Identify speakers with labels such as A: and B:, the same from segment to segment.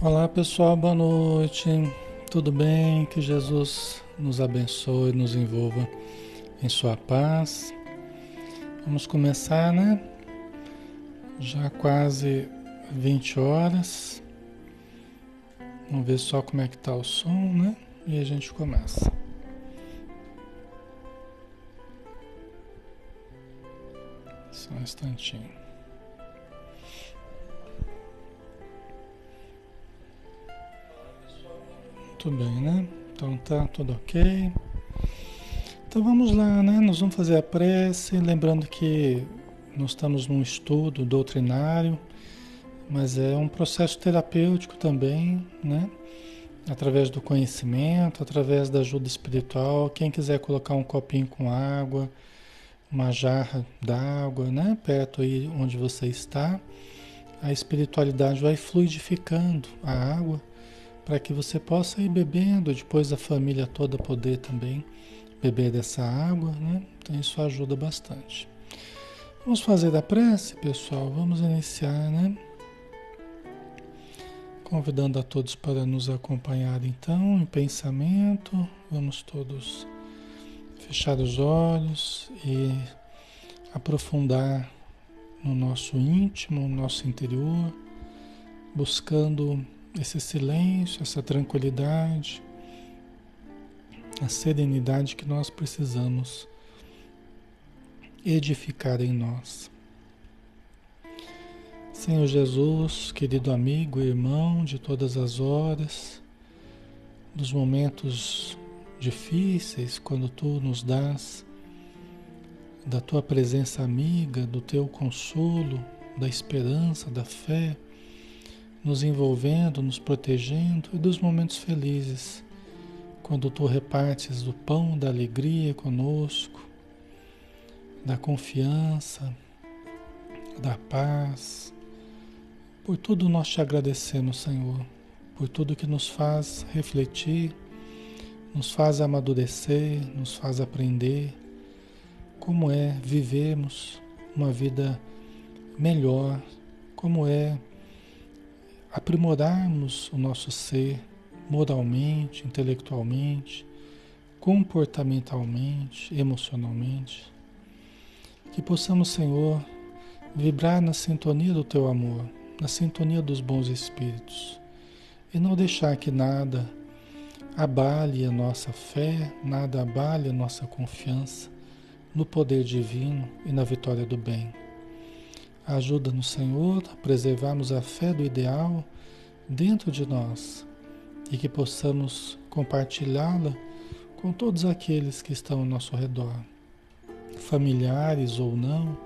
A: Olá pessoal, boa noite. Tudo bem? Que Jesus nos abençoe, nos envolva em Sua paz. Vamos começar, né? Já quase 20 horas. Vamos ver só como é que tá o som, né? E a gente começa. Só um instantinho. Tudo bem, né? Então tá tudo ok. Então vamos lá, né? Nós vamos fazer a prece, lembrando que nós estamos num estudo doutrinário, mas é um processo terapêutico também, né? Através do conhecimento, através da ajuda espiritual. Quem quiser colocar um copinho com água, uma jarra d'água, né? Perto aí onde você está, a espiritualidade vai fluidificando a água para que você possa ir bebendo, depois a família toda poder também beber dessa água, né? Então isso ajuda bastante. Vamos fazer a prece, pessoal. Vamos iniciar, né? Convidando a todos para nos acompanhar então em pensamento. Vamos todos fechar os olhos e aprofundar no nosso íntimo, no nosso interior, buscando esse silêncio, essa tranquilidade, a serenidade que nós precisamos edificar em nós. Senhor Jesus, querido amigo e irmão de todas as horas, dos momentos difíceis, quando tu nos dás da tua presença amiga, do teu consolo, da esperança, da fé, nos envolvendo, nos protegendo e dos momentos felizes, quando tu repartes o pão da alegria conosco, da confiança, da paz. Por tudo nós te agradecemos, Senhor, por tudo que nos faz refletir, nos faz amadurecer, nos faz aprender como é vivermos uma vida melhor, como é aprimorarmos o nosso ser moralmente, intelectualmente, comportamentalmente, emocionalmente. Que possamos, Senhor, vibrar na sintonia do Teu amor, na sintonia dos bons espíritos e não deixar que nada abale a nossa fé, nada abale a nossa confiança no poder divino e na vitória do bem. Ajuda-nos, Senhor, a preservarmos a fé do ideal dentro de nós e que possamos compartilhá-la com todos aqueles que estão ao nosso redor, familiares ou não,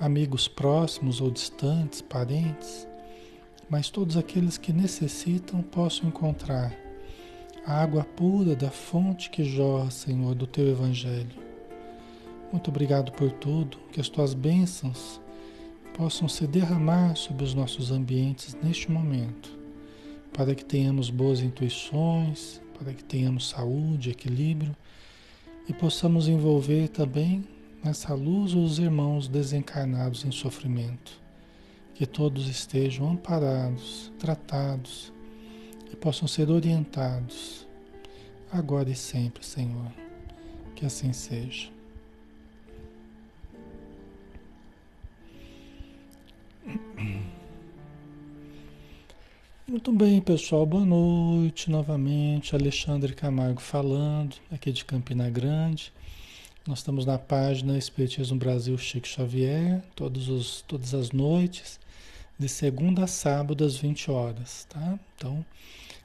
A: amigos próximos ou distantes, parentes, mas todos aqueles que necessitam possam encontrar a água pura da fonte que jorra, Senhor, do teu Evangelho. Muito obrigado por tudo, que as tuas bênçãos possam se derramar sobre os nossos ambientes neste momento, para que tenhamos boas intuições, para que tenhamos saúde, equilíbrio e possamos envolver também nessa luz os irmãos desencarnados em sofrimento. Que todos estejam amparados, tratados e possam ser orientados agora e sempre, Senhor. Que assim seja. Muito bem, pessoal. Boa noite novamente. Alexandre Camargo falando, aqui de Campina Grande. Nós estamos na página Espiritismo Brasil Chico Xavier, todos os, todas as noites, de segunda a sábado, às 20 horas, tá? Então,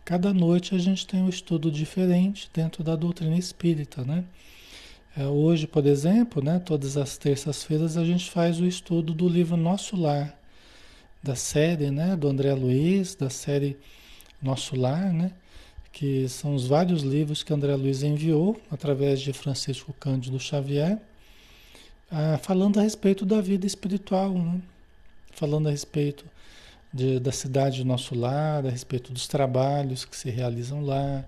A: cada noite a gente tem um estudo diferente dentro da doutrina espírita, né? É, hoje, por exemplo, né, todas as terças-feiras a gente faz o estudo do livro Nosso Lar, da série, né, do André Luiz, da série Nosso Lar, né, que são os vários livros que André Luiz enviou através de Francisco Cândido Xavier, ah, falando a respeito da vida espiritual, né, falando a respeito de, da cidade do nosso lar, a respeito dos trabalhos que se realizam lá,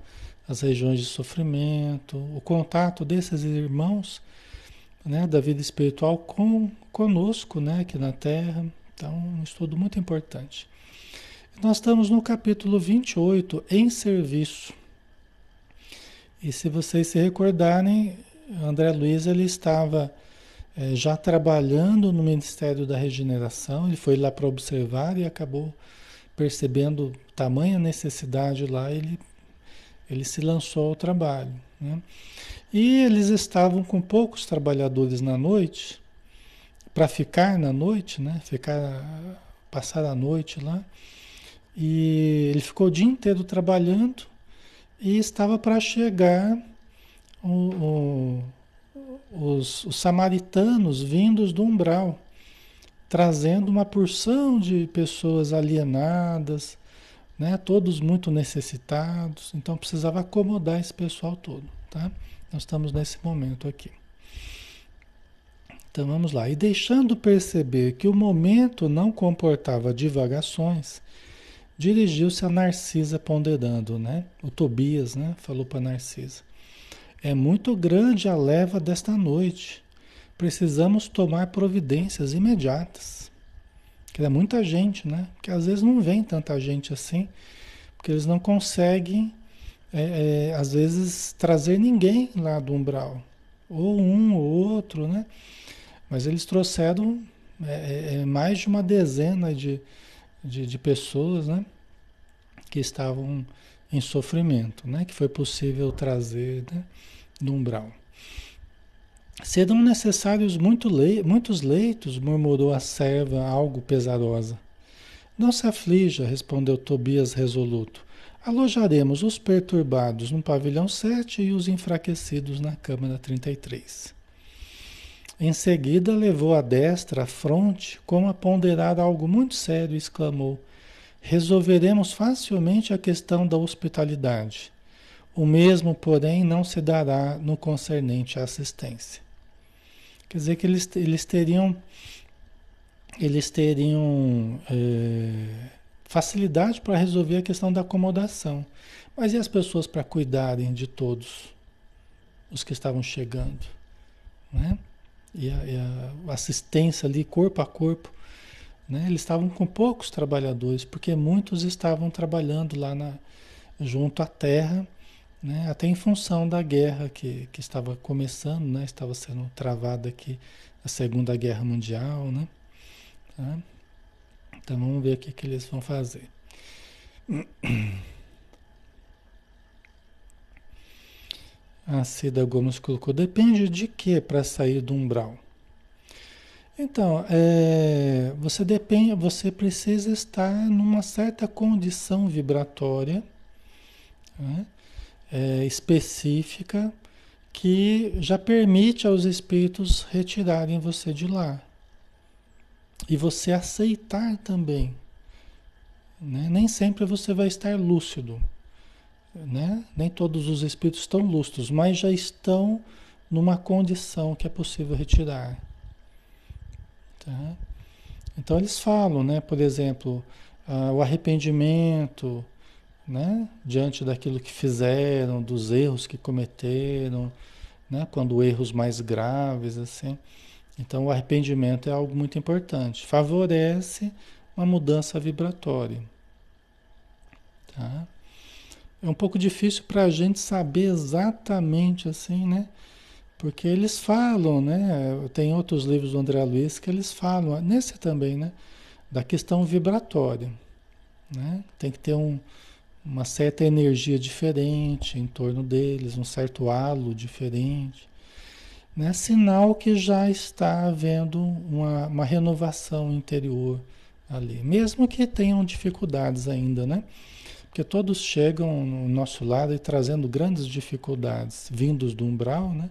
A: as regiões de sofrimento, o contato desses irmãos né, da vida espiritual com conosco, né, aqui na Terra. Então, um estudo muito importante. Nós estamos no capítulo 28, em serviço. E se vocês se recordarem, André Luiz ele estava é, já trabalhando no Ministério da Regeneração, ele foi lá para observar e acabou percebendo tamanha necessidade lá, ele, ele se lançou ao trabalho. Né? E eles estavam com poucos trabalhadores na noite, para ficar na noite, né? ficar, passar a noite lá. E ele ficou o dia inteiro trabalhando e estava para chegar o, o, os, os samaritanos vindos do umbral, trazendo uma porção de pessoas alienadas, né? todos muito necessitados, então precisava acomodar esse pessoal todo. Tá? Nós estamos nesse momento aqui. Então vamos lá. E deixando perceber que o momento não comportava divagações, dirigiu-se a Narcisa ponderando, né? O Tobias, né? Falou para Narcisa. É muito grande a leva desta noite. Precisamos tomar providências imediatas. Que é muita gente, né? Que às vezes não vem tanta gente assim, porque eles não conseguem, é, é, às vezes, trazer ninguém lá do umbral. Ou um ou outro, né? Mas eles trouxeram é, é, é mais de uma dezena de, de, de pessoas, né? Que estavam em sofrimento, né? Que foi possível trazer, né? do umbral. Serão necessários muito le muitos leitos, murmurou a serva, algo pesarosa. Não se aflija, respondeu Tobias resoluto. Alojaremos os perturbados no pavilhão 7 e os enfraquecidos na câmara 33. Em seguida, levou a destra à fronte, como a ponderar algo muito sério, e exclamou: Resolveremos facilmente a questão da hospitalidade. O mesmo, porém, não se dará no concernente à assistência. Quer dizer que eles, eles teriam, eles teriam é, facilidade para resolver a questão da acomodação. Mas e as pessoas para cuidarem de todos os que estavam chegando? Né? E, a, e a assistência ali, corpo a corpo. Né? Eles estavam com poucos trabalhadores, porque muitos estavam trabalhando lá na, junto à terra né? até em função da guerra que, que estava começando, né? estava sendo travada aqui a Segunda Guerra Mundial. Né? Tá? Então vamos ver o que, que eles vão fazer. A Cida Gomes colocou, depende de que para sair do umbral? Então, é, você depende, você precisa estar numa certa condição vibratória, né? é, específica que já permite aos espíritos retirarem você de lá. E você aceitar também. Né? Nem sempre você vai estar lúcido. Né? Nem todos os espíritos estão lúcidos, mas já estão numa condição que é possível retirar. Tá? Então eles falam, né? por exemplo, ah, o arrependimento, né? diante daquilo que fizeram, dos erros que cometeram, né? quando erros mais graves, assim. Então o arrependimento é algo muito importante, favorece uma mudança vibratória. Tá? É um pouco difícil para a gente saber exatamente assim, né? Porque eles falam, né? Tem outros livros do André Luiz que eles falam, nesse também, né? Da questão vibratória. Né? Tem que ter um, uma certa energia diferente em torno deles, um certo halo diferente. Né? Sinal que já está havendo uma, uma renovação interior ali, mesmo que tenham dificuldades ainda, né? Porque todos chegam no nosso lado e trazendo grandes dificuldades, vindos do umbral, né?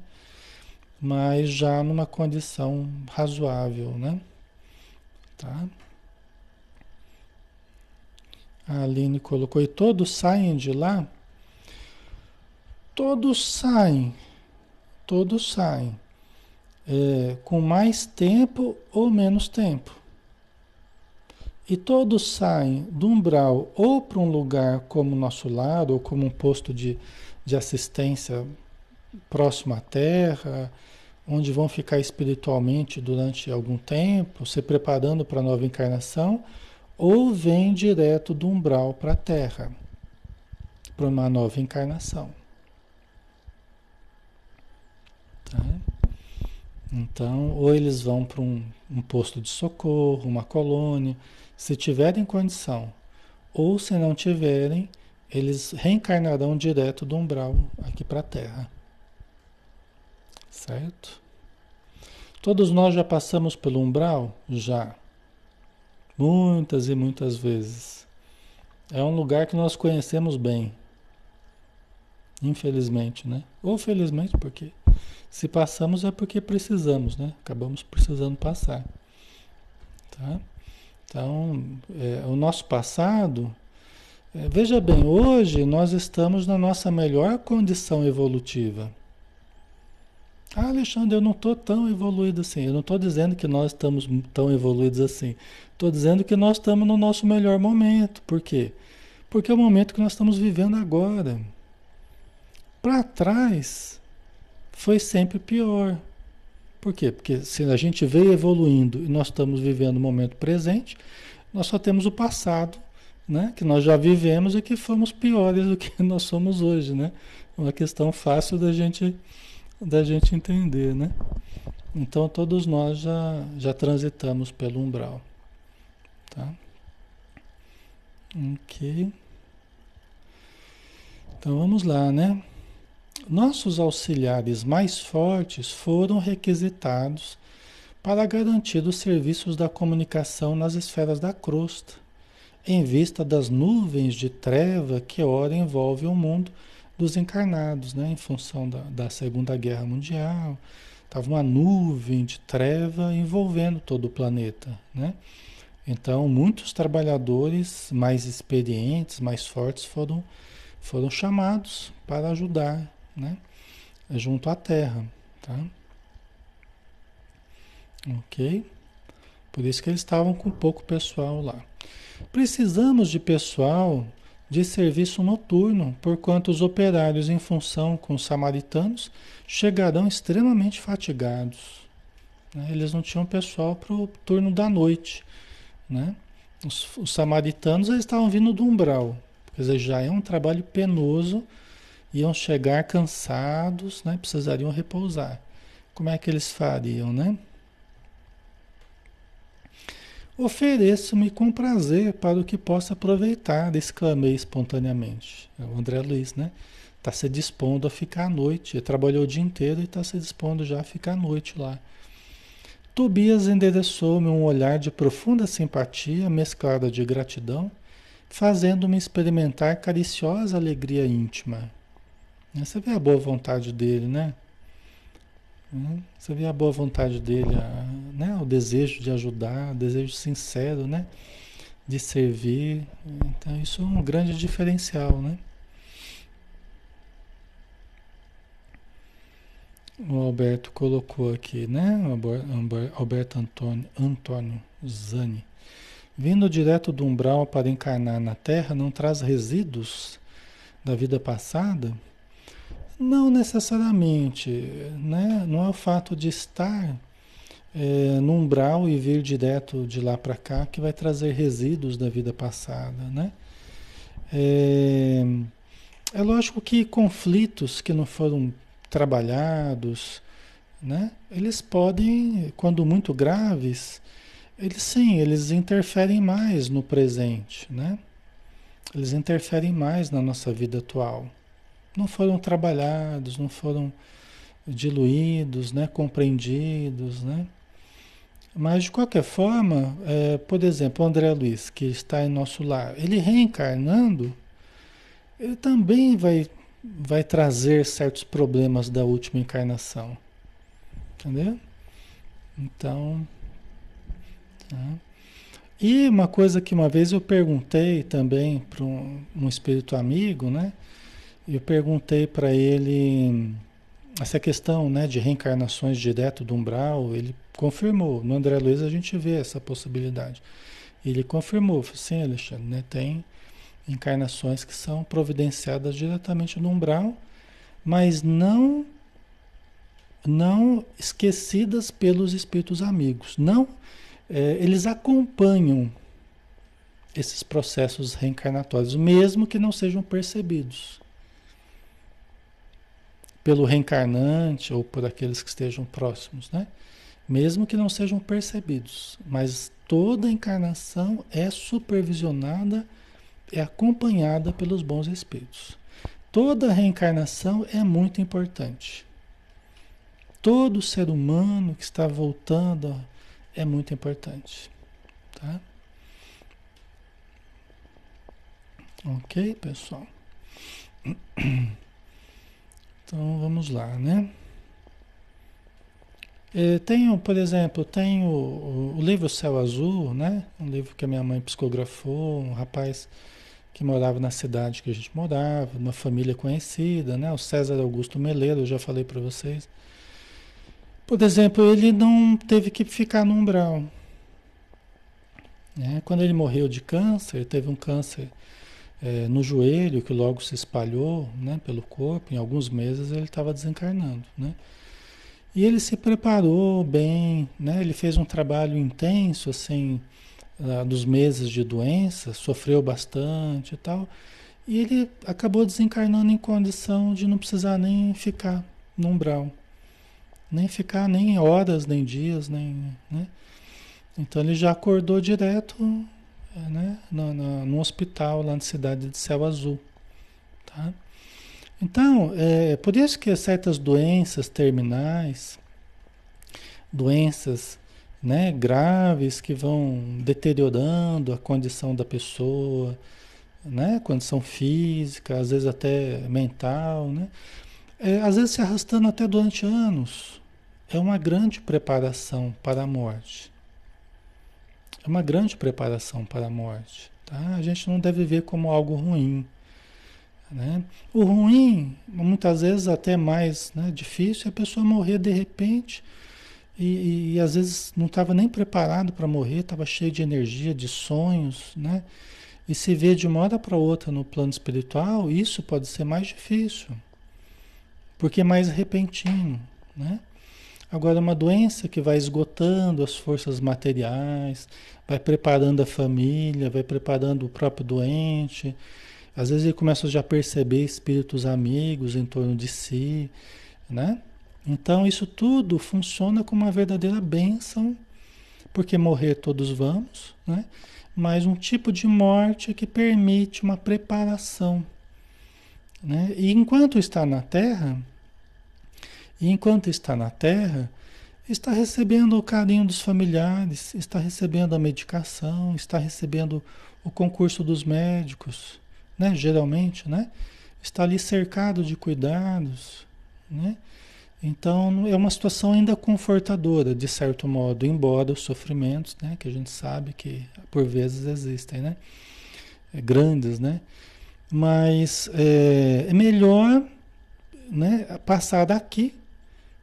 A: Mas já numa condição razoável, né? Tá? A Aline colocou, e todos saem de lá? Todos saem, todos saem. É, com mais tempo ou menos tempo. E todos saem do umbral ou para um lugar como o nosso lar, ou como um posto de, de assistência próximo à Terra, onde vão ficar espiritualmente durante algum tempo, se preparando para a nova encarnação, ou vem direto do umbral para a Terra, para uma nova encarnação. Tá? Então, ou eles vão para um, um posto de socorro, uma colônia, se tiverem condição, ou se não tiverem, eles reencarnarão direto do umbral aqui para a Terra. Certo? Todos nós já passamos pelo umbral? Já. Muitas e muitas vezes. É um lugar que nós conhecemos bem. Infelizmente, né? Ou felizmente, porque se passamos é porque precisamos, né? Acabamos precisando passar. Tá? Então, é, o nosso passado, é, veja bem, hoje nós estamos na nossa melhor condição evolutiva. Ah, Alexandre, eu não estou tão evoluído assim. Eu não estou dizendo que nós estamos tão evoluídos assim. Estou dizendo que nós estamos no nosso melhor momento. Por quê? Porque é o momento que nós estamos vivendo agora. Para trás foi sempre pior. Por quê? Porque se a gente veio evoluindo e nós estamos vivendo o momento presente, nós só temos o passado, né? Que nós já vivemos e que fomos piores do que nós somos hoje, né? Uma questão fácil da gente da gente entender, né? Então todos nós já, já transitamos pelo umbral, tá? Ok. Então vamos lá, né? Nossos auxiliares mais fortes foram requisitados para garantir os serviços da comunicação nas esferas da crosta, em vista das nuvens de treva que ora envolvem o mundo dos encarnados, né? em função da, da Segunda Guerra Mundial. Estava uma nuvem de treva envolvendo todo o planeta. Né? Então, muitos trabalhadores mais experientes, mais fortes, foram, foram chamados para ajudar né? junto à Terra. Tá? Ok? Por isso que eles estavam com pouco pessoal lá. Precisamos de pessoal de serviço noturno, porquanto os operários, em função com os samaritanos, chegarão extremamente fatigados. Né? Eles não tinham pessoal para o turno da noite. Né? Os, os, samaritanos eles estavam vindo do umbral, quer dizer, já é um trabalho penoso, iam chegar cansados, né? precisariam repousar. Como é que eles fariam, né? Ofereço-me com prazer para o que possa aproveitar, exclamei espontaneamente. É o André Luiz, né? Está se dispondo a ficar à noite. Ele trabalhou o dia inteiro e está se dispondo já a ficar à noite lá. Tobias endereçou-me um olhar de profunda simpatia, mesclada de gratidão, fazendo-me experimentar cariciosa alegria íntima. Você vê a boa vontade dele, né? Né? Você vê a boa vontade dele, né? o desejo de ajudar, o desejo sincero né? de servir. Então, isso é um grande diferencial. Né? O Alberto colocou aqui, né? Alberto Antônio, Antônio Zani. Vindo direto do umbral para encarnar na Terra, não traz resíduos da vida passada? Não necessariamente, né? Não é o fato de estar é, no umbral e vir direto de lá para cá que vai trazer resíduos da vida passada, né? É, é lógico que conflitos que não foram trabalhados, né? Eles podem, quando muito graves, eles sim, eles interferem mais no presente, né? Eles interferem mais na nossa vida atual não foram trabalhados, não foram diluídos, né, compreendidos, né? Mas de qualquer forma, é, por exemplo, o André Luiz, que está em nosso lar, ele reencarnando, ele também vai, vai trazer certos problemas da última encarnação. Entendeu? Então. Tá. E uma coisa que uma vez eu perguntei também para um, um espírito amigo, né? Eu perguntei para ele essa questão né, de reencarnações direto do umbral, ele confirmou. No André Luiz a gente vê essa possibilidade. Ele confirmou, sim, Alexandre, né, tem encarnações que são providenciadas diretamente no umbral, mas não não esquecidas pelos espíritos amigos. Não, é, eles acompanham, esses processos reencarnatórios, mesmo que não sejam percebidos pelo reencarnante ou por aqueles que estejam próximos, né? Mesmo que não sejam percebidos, mas toda encarnação é supervisionada, é acompanhada pelos bons espíritos. Toda reencarnação é muito importante. Todo ser humano que está voltando é muito importante, tá? Ok, pessoal? Então vamos lá, né? É, tenho, por exemplo, tenho o, o, livro Céu Azul, né? Um livro que a minha mãe psicografou, um rapaz que morava na cidade que a gente morava, uma família conhecida, né? O César Augusto Meleiro, eu já falei para vocês. Por exemplo, ele não teve que ficar no umbral. Né? Quando ele morreu de câncer, teve um câncer é, no joelho, que logo se espalhou né, pelo corpo, em alguns meses ele estava desencarnando. Né? E ele se preparou bem, né? ele fez um trabalho intenso, assim, dos meses de doença, sofreu bastante e tal, e ele acabou desencarnando em condição de não precisar nem ficar no umbral, nem ficar nem horas, nem dias, nem. Né? Então ele já acordou direto né? no, no, no, hospital lá na cidade de Céu Azul. Tá? Então, é por isso que certas doenças terminais, doenças né, graves que vão deteriorando a condição da pessoa, né, condição física, às vezes até mental, né, é, às vezes se arrastando até durante anos. É uma grande preparação para a morte. É uma grande preparação para a morte. Tá? A gente não deve ver como algo ruim. Né? O ruim, muitas vezes até mais né, difícil, é a pessoa morrer de repente e, e, e às vezes não estava nem preparado para morrer, estava cheio de energia, de sonhos, né? E se vê de uma hora para outra no plano espiritual, isso pode ser mais difícil, porque é mais repentino, né? Agora, uma doença que vai esgotando as forças materiais, vai preparando a família, vai preparando o próprio doente. Às vezes ele começa já a perceber espíritos amigos em torno de si, né? Então isso tudo funciona como uma verdadeira bênção, porque morrer todos vamos, né? Mas um tipo de morte que permite uma preparação, né? E enquanto está na Terra, e enquanto está na Terra, está recebendo o carinho dos familiares, está recebendo a medicação, está recebendo o concurso dos médicos, né? Geralmente, né? Está ali cercado de cuidados, né? Então é uma situação ainda confortadora, de certo modo, embora os sofrimentos, né? Que a gente sabe que por vezes existem, né? É, grandes, né? Mas é, é melhor né, passar daqui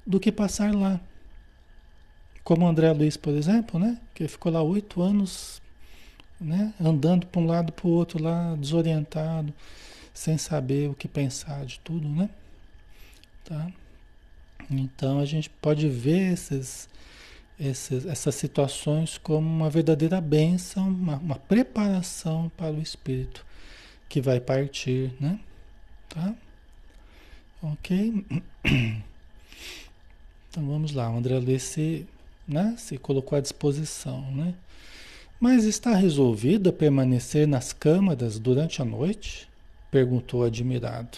A: do que passar lá. Como André Luiz, por exemplo, né? Que ficou lá oito anos, né? Andando para um lado para o outro lá, desorientado, sem saber o que pensar de tudo, né? Tá? Então a gente pode ver esses, esses, essas situações como uma verdadeira bênção, uma, uma preparação para o espírito que vai partir, né? Tá? Ok? Então vamos lá, o André Luiz se, né, se colocou à disposição, né? Mas está resolvido a permanecer nas câmaras durante a noite? Perguntou admirado.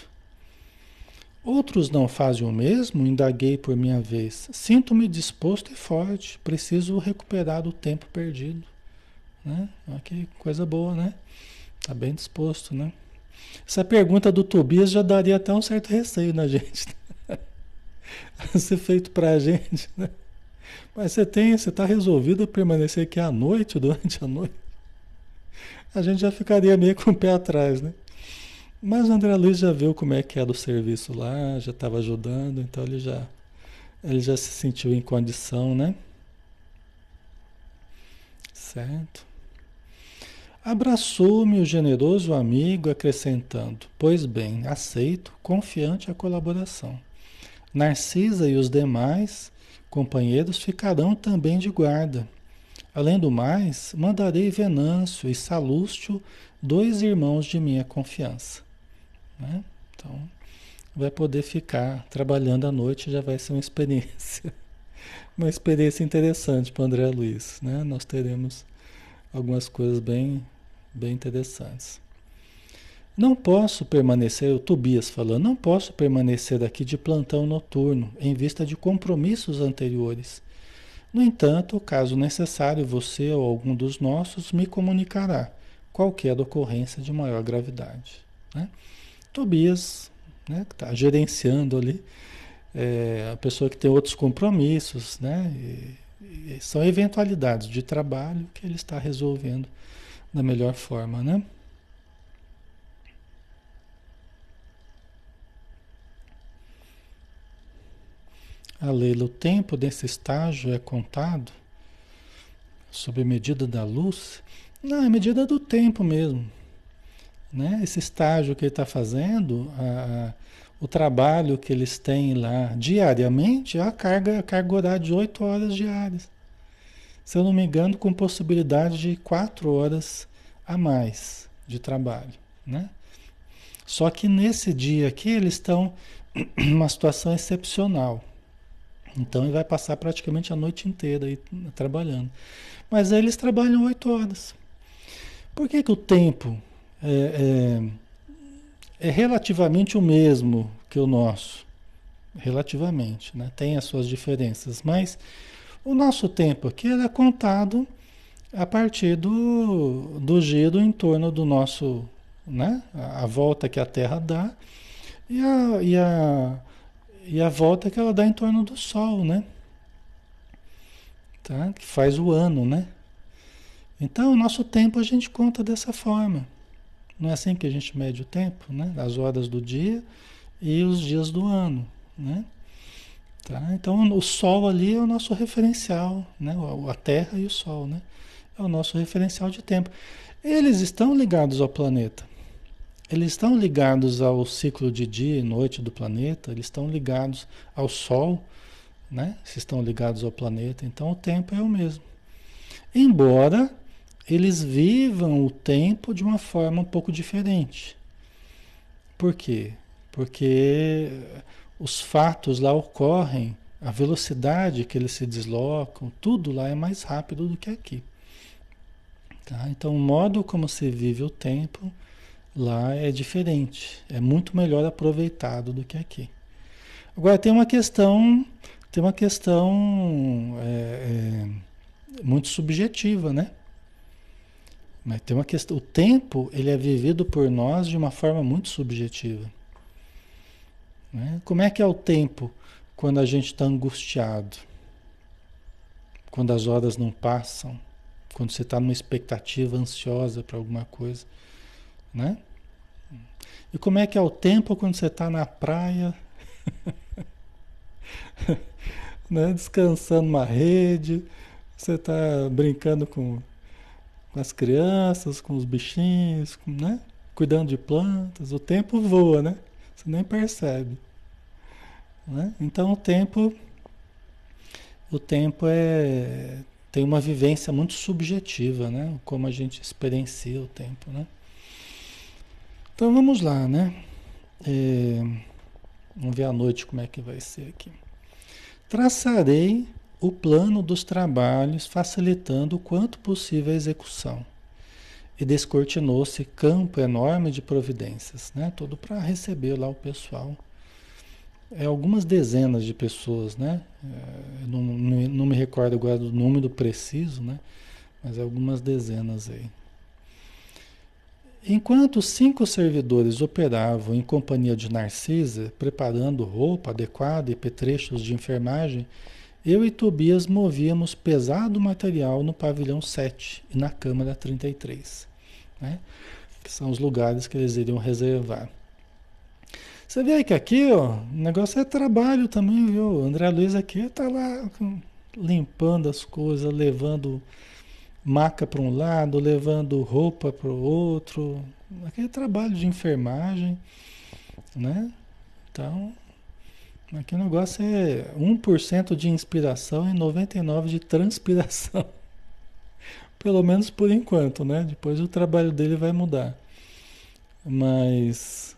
A: Outros não fazem o mesmo? Indaguei por minha vez. Sinto-me disposto e forte. Preciso recuperar o tempo perdido. Né? Que coisa boa, né? Está bem disposto, né? Essa pergunta do Tobias já daria até um certo receio na gente ser feito para a gente, né? Mas você tem, você está resolvido a permanecer aqui à noite, durante a noite. A gente já ficaria meio com o pé atrás, né? Mas o André Luiz já viu como é que era o serviço lá, já estava ajudando, então ele já, ele já se sentiu em condição, né? Certo. Abraçou-me o generoso amigo, acrescentando: Pois bem, aceito, confiante a colaboração. Narcisa e os demais companheiros ficarão também de guarda. Além do mais, mandarei Venâncio e Salústio, dois irmãos de minha confiança. Né? Então, vai poder ficar trabalhando à noite, já vai ser uma experiência. Uma experiência interessante para o André Luiz. Né? Nós teremos algumas coisas bem, bem interessantes. Não posso permanecer, o Tobias falando, não posso permanecer aqui de plantão noturno, em vista de compromissos anteriores. No entanto, caso necessário, você ou algum dos nossos me comunicará qualquer ocorrência de maior gravidade. Né? Tobias, né, que está gerenciando ali, é, a pessoa que tem outros compromissos, né, e, e são eventualidades de trabalho que ele está resolvendo da melhor forma, né? A Leila, o tempo desse estágio é contado sob medida da luz? Não, é medida do tempo mesmo. Né? Esse estágio que ele está fazendo, a, a, o trabalho que eles têm lá diariamente, é a carga, a carga horária de 8 horas diárias. Se eu não me engano, com possibilidade de 4 horas a mais de trabalho. Né? Só que nesse dia aqui eles estão numa situação excepcional. Então ele vai passar praticamente a noite inteira aí trabalhando. Mas aí eles trabalham oito horas. Por que, que o tempo é, é, é, relativamente o mesmo que o nosso? Relativamente, né? tem as suas diferenças, mas o nosso tempo aqui é contado a partir do, do giro em torno do nosso, né? a, a volta que a Terra dá e a, e a e a volta que ela dá em torno do Sol, né? Tá? Que faz o ano, né? Então, o nosso tempo a gente conta dessa forma. Não é assim que a gente mede o tempo, né? As horas do dia e os dias do ano, né? Tá? Então, o Sol ali é o nosso referencial, né? A Terra e o Sol, né? É o nosso referencial de tempo. Eles estão ligados ao planeta. Eles estão ligados ao ciclo de dia e noite do planeta, eles estão ligados ao Sol, né? Se estão ligados ao planeta, então o tempo é o mesmo. Embora eles vivam o tempo de uma forma um pouco diferente. Por quê? Porque os fatos lá ocorrem, a velocidade que eles se deslocam, tudo lá é mais rápido do que aqui. Tá? Então, o modo como se vive o tempo Lá é diferente, é muito melhor aproveitado do que aqui. Agora tem uma questão, tem uma questão é, é, muito subjetiva, né? Mas tem uma questão, o tempo ele é vivido por nós de uma forma muito subjetiva. Né? Como é que é o tempo quando a gente está angustiado? Quando as horas não passam? Quando você está numa expectativa ansiosa para alguma coisa? Né? E como é que é o tempo quando você está na praia, né? descansando uma rede, você está brincando com, com, as crianças, com os bichinhos, com, né? cuidando de plantas, o tempo voa, né? Você nem percebe. Né? Então o tempo, o tempo é tem uma vivência muito subjetiva, né? Como a gente experiencia o tempo, né? Então vamos lá, né? É, vamos ver à noite como é que vai ser aqui. Traçarei o plano dos trabalhos, facilitando o quanto possível a execução. E descortinou-se campo enorme de providências, né? Tudo para receber lá o pessoal. É algumas dezenas de pessoas, né? É, não, não, não me recordo agora do número preciso, né? Mas algumas dezenas aí. Enquanto cinco servidores operavam em companhia de Narcisa, preparando roupa adequada e petrechos de enfermagem, eu e Tobias movíamos pesado material no pavilhão 7 e na câmara 33, né? que são os lugares que eles iriam reservar. Você vê que aqui, ó, o negócio é trabalho também, viu? O André Luiz aqui está lá limpando as coisas, levando maca para um lado, levando roupa para o outro, aquele trabalho de enfermagem, né? Então, aqui o negócio é 1% de inspiração e 99% de transpiração. Pelo menos por enquanto, né? Depois o trabalho dele vai mudar. Mas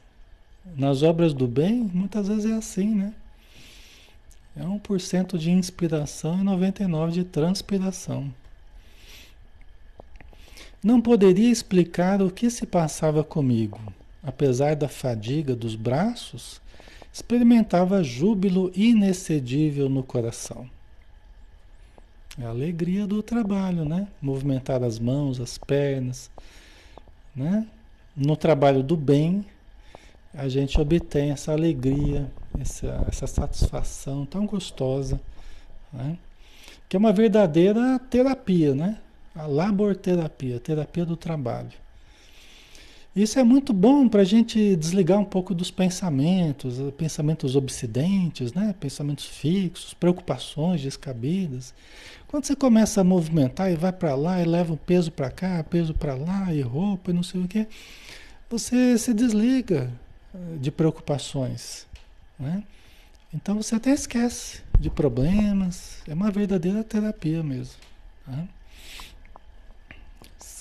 A: nas obras do bem, muitas vezes é assim, né? É 1% de inspiração e 99% de transpiração. Não poderia explicar o que se passava comigo. Apesar da fadiga dos braços, experimentava júbilo inexcedível no coração. É a alegria do trabalho, né? Movimentar as mãos, as pernas, né? No trabalho do bem, a gente obtém essa alegria, essa, essa satisfação tão gostosa, né? que é uma verdadeira terapia, né? A laborterapia, terapia do trabalho. Isso é muito bom para a gente desligar um pouco dos pensamentos, pensamentos obsidentes, né? pensamentos fixos, preocupações descabidas. Quando você começa a movimentar e vai para lá e leva o peso para cá, peso para lá e roupa e não sei o que, você se desliga, de preocupações. Né? Então você até esquece de problemas, é uma verdadeira terapia mesmo. Né?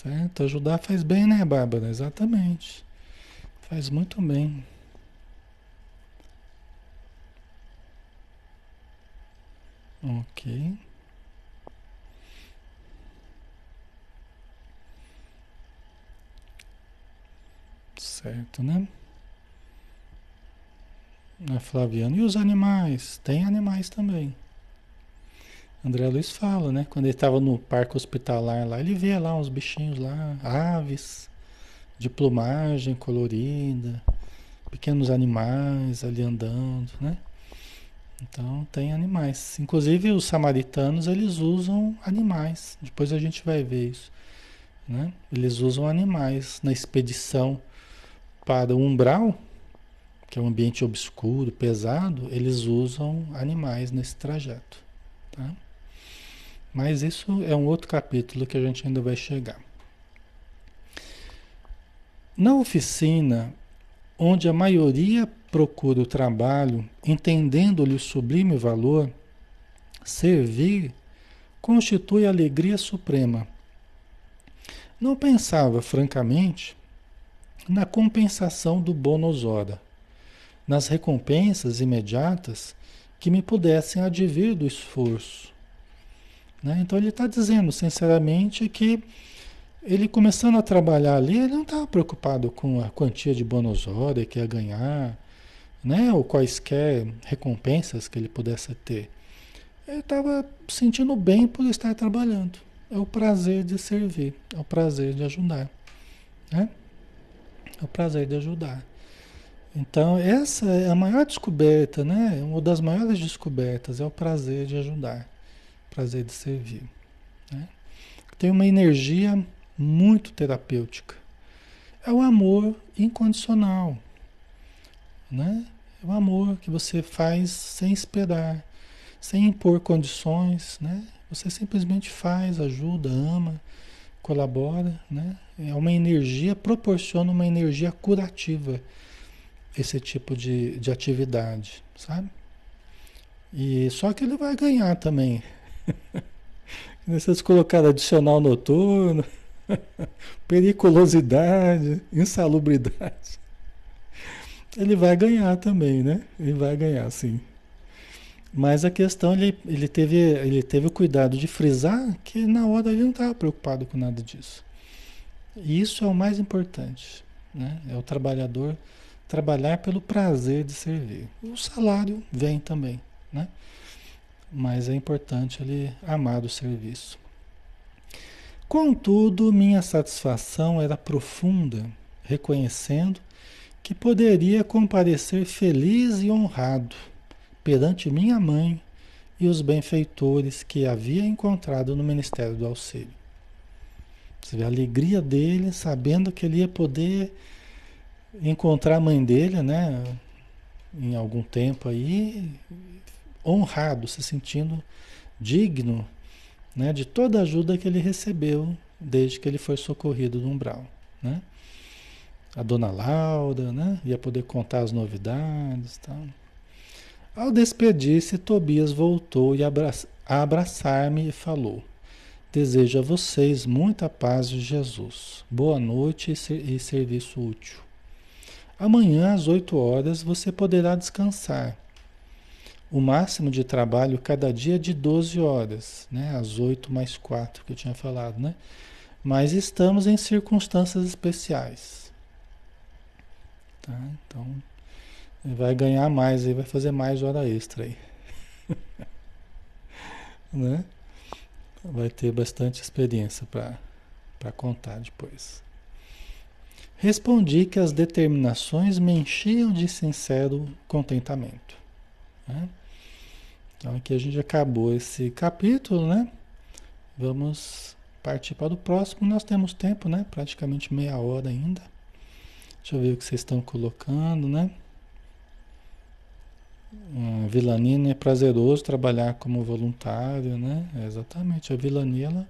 A: Certo? Ajudar faz bem, né, Bárbara? Exatamente. Faz muito bem. Ok. Certo, né? A Flaviana. E os animais? Tem animais também. André Luiz fala, né? Quando ele estava no parque hospitalar lá, ele via lá uns bichinhos lá, aves de plumagem colorida, pequenos animais ali andando, né? Então tem animais. Inclusive os samaritanos eles usam animais. Depois a gente vai ver isso, né? Eles usam animais na expedição para o umbral que é um ambiente obscuro, pesado, eles usam animais nesse trajeto. Tá? Mas isso é um outro capítulo que a gente ainda vai chegar. Na oficina, onde a maioria procura o trabalho, entendendo-lhe o sublime valor, servir constitui alegria suprema. Não pensava, francamente, na compensação do bônus hora nas recompensas imediatas que me pudessem advir do esforço. Né? Então ele está dizendo sinceramente que ele começando a trabalhar ali, ele não estava preocupado com a quantia de bônus hora que ia ganhar, né? ou quaisquer recompensas que ele pudesse ter. Ele estava sentindo bem por estar trabalhando. É o prazer de servir, é o prazer de ajudar. Né? É o prazer de ajudar. Então, essa é a maior descoberta, né? Uma das maiores descobertas é o prazer de ajudar, prazer de servir. Né? Tem uma energia muito terapêutica. É o amor incondicional, né? É o amor que você faz sem esperar, sem impor condições, né? Você simplesmente faz, ajuda, ama, colabora, né? É uma energia, proporciona uma energia curativa esse tipo de, de atividade, sabe? E só que ele vai ganhar também. Vocês colocaram adicional noturno, periculosidade, insalubridade. Ele vai ganhar também, né? Ele vai ganhar, sim. Mas a questão, ele, ele, teve, ele teve o cuidado de frisar que na hora ele não estava preocupado com nada disso. E isso é o mais importante. Né? É o trabalhador trabalhar pelo prazer de servir. O salário vem também? Mas é importante ele amar o serviço. Contudo, minha satisfação era profunda, reconhecendo que poderia comparecer feliz e honrado perante minha mãe e os benfeitores que havia encontrado no Ministério do Auxílio. Você vê a alegria dele, sabendo que ele ia poder encontrar a mãe dele, né? Em algum tempo aí, honrado, se sentindo digno, né? De toda a ajuda que ele recebeu desde que ele foi socorrido no umbral, né? A dona Laura, né? Ia poder contar as novidades, tal. Ao despedir-se, Tobias voltou e a abraçar-me e falou: desejo a vocês muita paz de Jesus. Boa noite e serviço útil. Amanhã, às 8 horas, você poderá descansar. O máximo de trabalho cada dia de 12 horas, né? Às 8 mais 4 que eu tinha falado, né? Mas estamos em circunstâncias especiais. Tá? Então, vai ganhar mais aí, vai fazer mais hora extra aí. né? Vai ter bastante experiência para contar depois. Respondi que as determinações me enchiam de sincero contentamento. Né? Então aqui a gente acabou esse capítulo, né? Vamos partir para o próximo. Nós temos tempo, né? Praticamente meia hora ainda. Deixa eu ver o que vocês estão colocando, né? A vilania é prazeroso trabalhar como voluntário, né? É exatamente. A vilania, ela,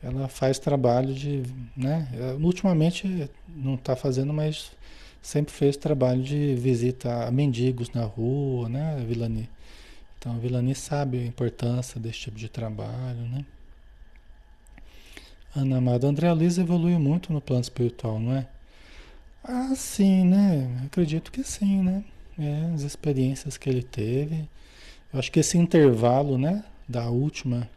A: ela faz trabalho de, né? Ultimamente não está fazendo, mas sempre fez trabalho de visita a mendigos na rua, né? A vilania. Então a vilania sabe a importância desse tipo de trabalho, né? Ana Amada, André Luiz evoluiu muito no plano espiritual, não é? Ah, sim, né? Acredito que sim, né? É, as experiências que ele teve. Eu acho que esse intervalo, né, da última,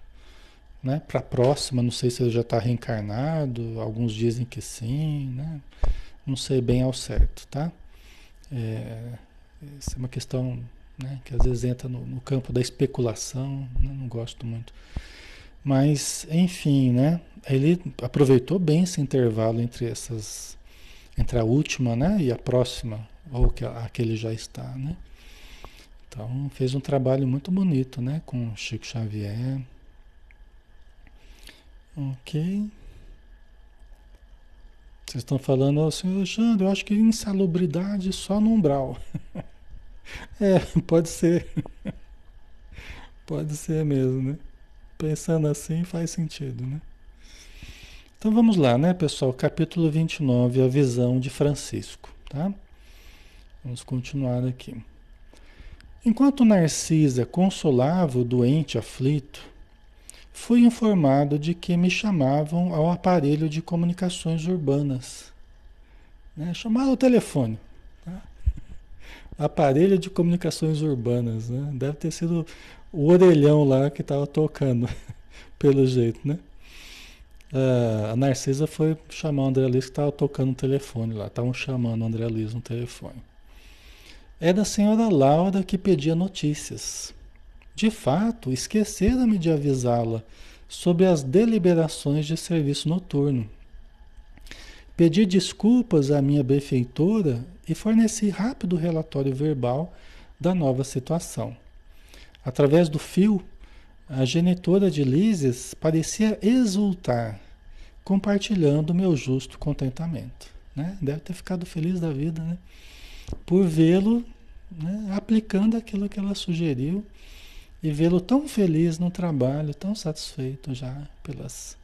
A: né, para a próxima, não sei se ele já está reencarnado, alguns dizem que sim, né? Não sei bem ao certo, tá? É, essa é uma questão né, que às vezes entra no, no campo da especulação, né, não gosto muito. Mas, enfim, né? Ele aproveitou bem esse intervalo entre essas, entre a última, né, e a próxima ou que aquele já está, né? Então fez um trabalho muito bonito, né, com Chico Xavier. Ok. Vocês estão falando, oh, senhor Alexandre, eu acho que insalubridade só no umbral. é, pode ser. pode ser mesmo, né? Pensando assim faz sentido, né? Então vamos lá, né, pessoal? Capítulo 29, a visão de Francisco, tá? Vamos continuar aqui. Enquanto Narcisa consolava o doente aflito, fui informado de que me chamavam ao aparelho de comunicações urbanas. Né? Chamaram o telefone. Aparelho de comunicações urbanas. Né? Deve ter sido o orelhão lá que estava tocando, pelo jeito, né? Uh, a Narcisa foi chamar o André Luiz que estava tocando o telefone lá. Estavam chamando o André Luiz no telefone. É da senhora Laura que pedia notícias. De fato, esquecera-me de avisá-la sobre as deliberações de serviço noturno. Pedi desculpas à minha benfeitora e forneci rápido relatório verbal da nova situação. Através do fio, a genitora de Lises parecia exultar, compartilhando meu justo contentamento. Né? Deve ter ficado feliz da vida, né? por vê-lo né, aplicando aquilo que ela sugeriu e vê-lo tão feliz no trabalho, tão satisfeito já pelas,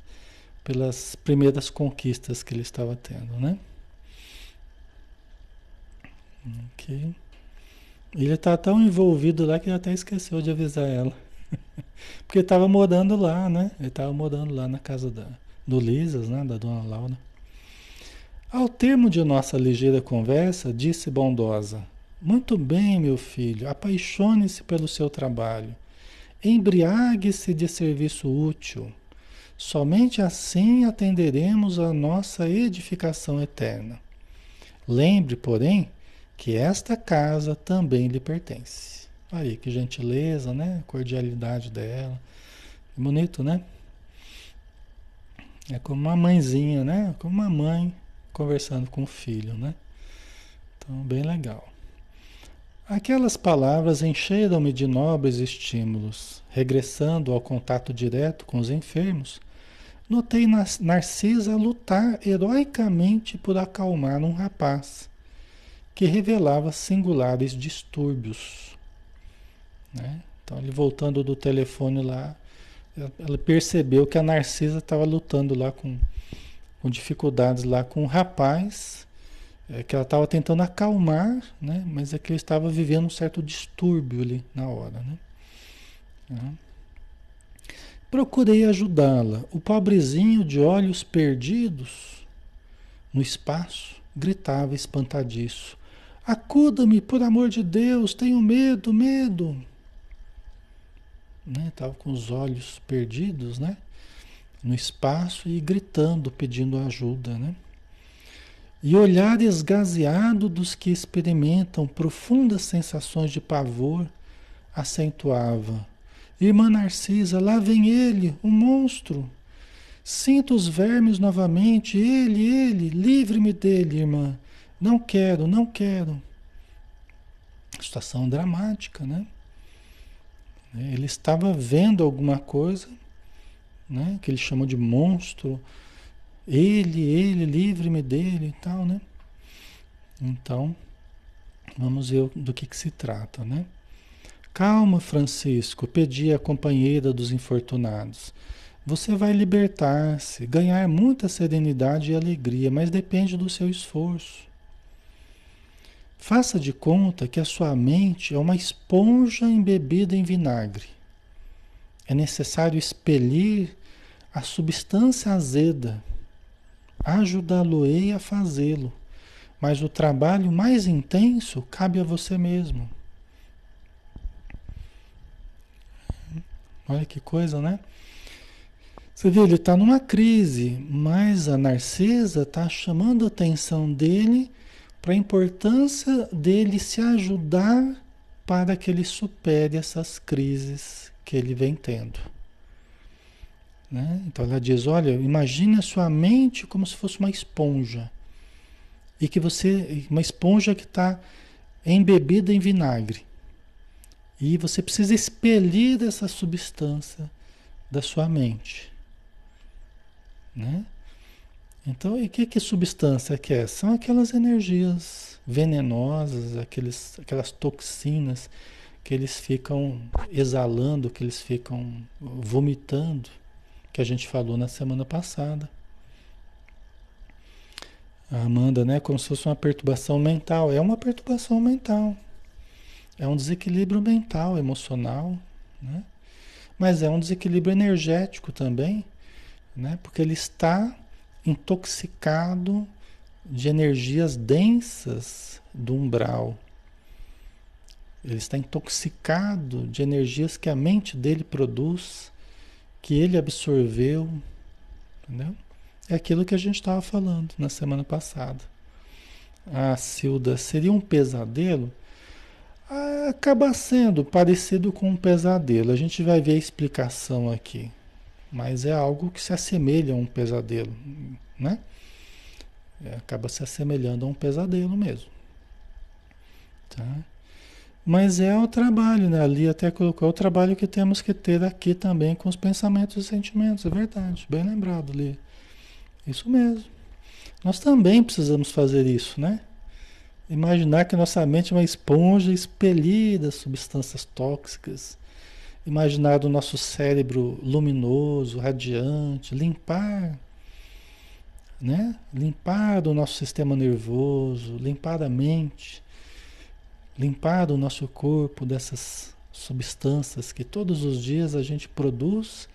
A: pelas primeiras conquistas que ele estava tendo, né? Ok. Ele está tão envolvido lá que ele até esqueceu de avisar ela. Porque estava morando lá, né? Ele estava morando lá na casa da, do Lisas, né? Da dona Laura. Ao termo de nossa ligeira conversa, disse bondosa: Muito bem, meu filho, apaixone-se pelo seu trabalho. Embriague-se de serviço útil. Somente assim atenderemos a nossa edificação eterna. Lembre, porém, que esta casa também lhe pertence. Aí, que gentileza, né? Cordialidade dela. Bonito, né? É como uma mãezinha, né? Como uma mãe conversando com o filho, né? Então, bem legal. Aquelas palavras encheram-me de nobres estímulos. Regressando ao contato direto com os enfermos, notei Narcisa lutar heroicamente por acalmar um rapaz que revelava singulares distúrbios. Né? Então, ele voltando do telefone lá, ela percebeu que a Narcisa estava lutando lá com com dificuldades lá com o rapaz, é, que ela estava tentando acalmar, né? mas é que ele estava vivendo um certo distúrbio ali na hora. Né? Procurei ajudá-la. O pobrezinho de olhos perdidos no espaço gritava espantadiço: Acuda-me, por amor de Deus, tenho medo, medo. Né? Tava com os olhos perdidos, né? No espaço e gritando, pedindo ajuda, né? E olhar esgazeado dos que experimentam profundas sensações de pavor acentuava Irmã Narcisa, lá vem ele, o monstro. Sinto os vermes novamente, ele, ele, livre-me dele, irmã. Não quero, não quero. Situação dramática, né? Ele estava vendo alguma coisa, né? Que ele chamou de monstro. Ele, ele, livre-me dele e tal, né? Então, vamos ver do que, que se trata, né? Calma, Francisco, pedi a companheira dos infortunados. Você vai libertar-se, ganhar muita serenidade e alegria, mas depende do seu esforço. Faça de conta que a sua mente é uma esponja embebida em vinagre. É necessário expelir a substância azeda. Ajudá-lo-ei a fazê-lo, mas o trabalho mais intenso cabe a você mesmo. Olha que coisa, né? Você vê, ele está numa crise, mas a Narcisa está chamando a atenção dele para a importância dele se ajudar para que ele supere essas crises que ele vem tendo. Né? Então ela diz: olha, imagine a sua mente como se fosse uma esponja. E que você. Uma esponja que está embebida em vinagre. E você precisa expelir essa substância da sua mente. Né? Então, e que, que substância que é? São aquelas energias venenosas, aqueles, aquelas toxinas que eles ficam exalando, que eles ficam vomitando, que a gente falou na semana passada. A Amanda, né? Como se fosse uma perturbação mental. É uma perturbação mental. É um desequilíbrio mental, emocional, né? Mas é um desequilíbrio energético também, né? Porque ele está intoxicado de energias densas do umbral. Ele está intoxicado de energias que a mente dele produz, que ele absorveu, entendeu? É aquilo que a gente estava falando na semana passada. Ah, Silda, seria um pesadelo? Acaba sendo parecido com um pesadelo. A gente vai ver a explicação aqui. Mas é algo que se assemelha a um pesadelo, né? É, acaba se assemelhando a um pesadelo mesmo. Tá? Mas é o trabalho, né? Ali até colocou é o trabalho que temos que ter aqui também com os pensamentos e sentimentos. É verdade, bem lembrado ali. Isso mesmo. Nós também precisamos fazer isso, né? Imaginar que nossa mente é uma esponja expelida substâncias tóxicas. Imaginar o nosso cérebro luminoso, radiante, limpar, né? Limpar o nosso sistema nervoso, limpar a mente, limpar o nosso corpo dessas substâncias que todos os dias a gente produz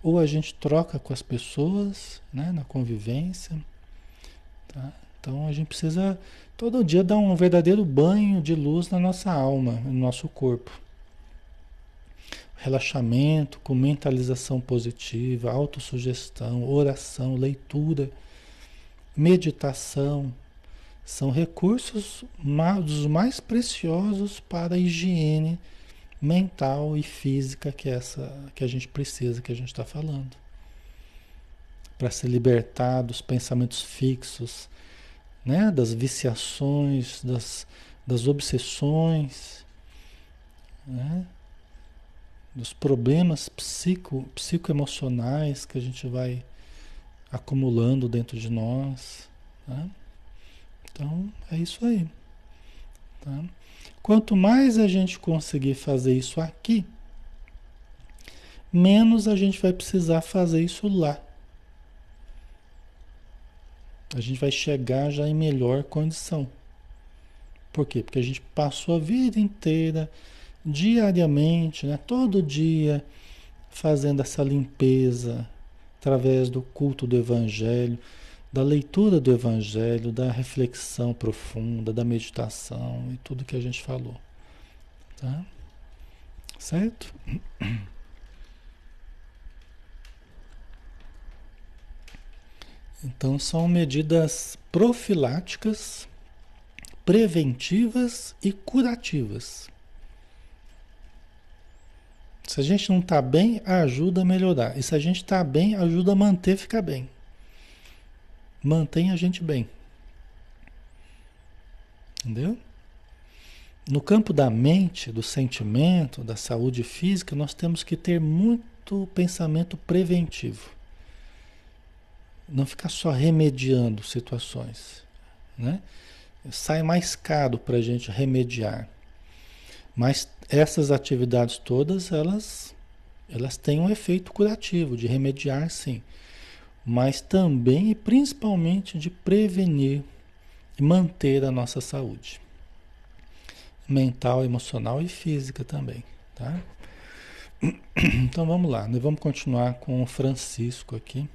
A: ou a gente troca com as pessoas, né, na convivência, tá? Então a gente precisa todo dia dar um verdadeiro banho de luz na nossa alma, no nosso corpo. Relaxamento, com mentalização positiva, autossugestão, oração, leitura, meditação, são recursos dos mais preciosos para a higiene mental e física que essa que a gente precisa, que a gente está falando. Para se libertar dos pensamentos fixos, né? das viciações, das, das obsessões, né? dos problemas psico, psicoemocionais que a gente vai acumulando dentro de nós. Tá? Então, é isso aí. Tá? Quanto mais a gente conseguir fazer isso aqui, menos a gente vai precisar fazer isso lá a gente vai chegar já em melhor condição. Por quê? Porque a gente passou a vida inteira, diariamente, né? todo dia, fazendo essa limpeza através do culto do Evangelho, da leitura do Evangelho, da reflexão profunda, da meditação e tudo que a gente falou. Tá? Certo? Então são medidas profiláticas, preventivas e curativas. Se a gente não está bem, ajuda a melhorar. E se a gente está bem, ajuda a manter ficar bem. Mantém a gente bem. Entendeu? No campo da mente, do sentimento, da saúde física, nós temos que ter muito pensamento preventivo. Não ficar só remediando situações. Né? Sai mais caro para a gente remediar. Mas essas atividades todas, elas, elas têm um efeito curativo, de remediar sim. Mas também e principalmente de prevenir e manter a nossa saúde mental, emocional e física também, tá? Então vamos lá, nós vamos continuar com o Francisco aqui.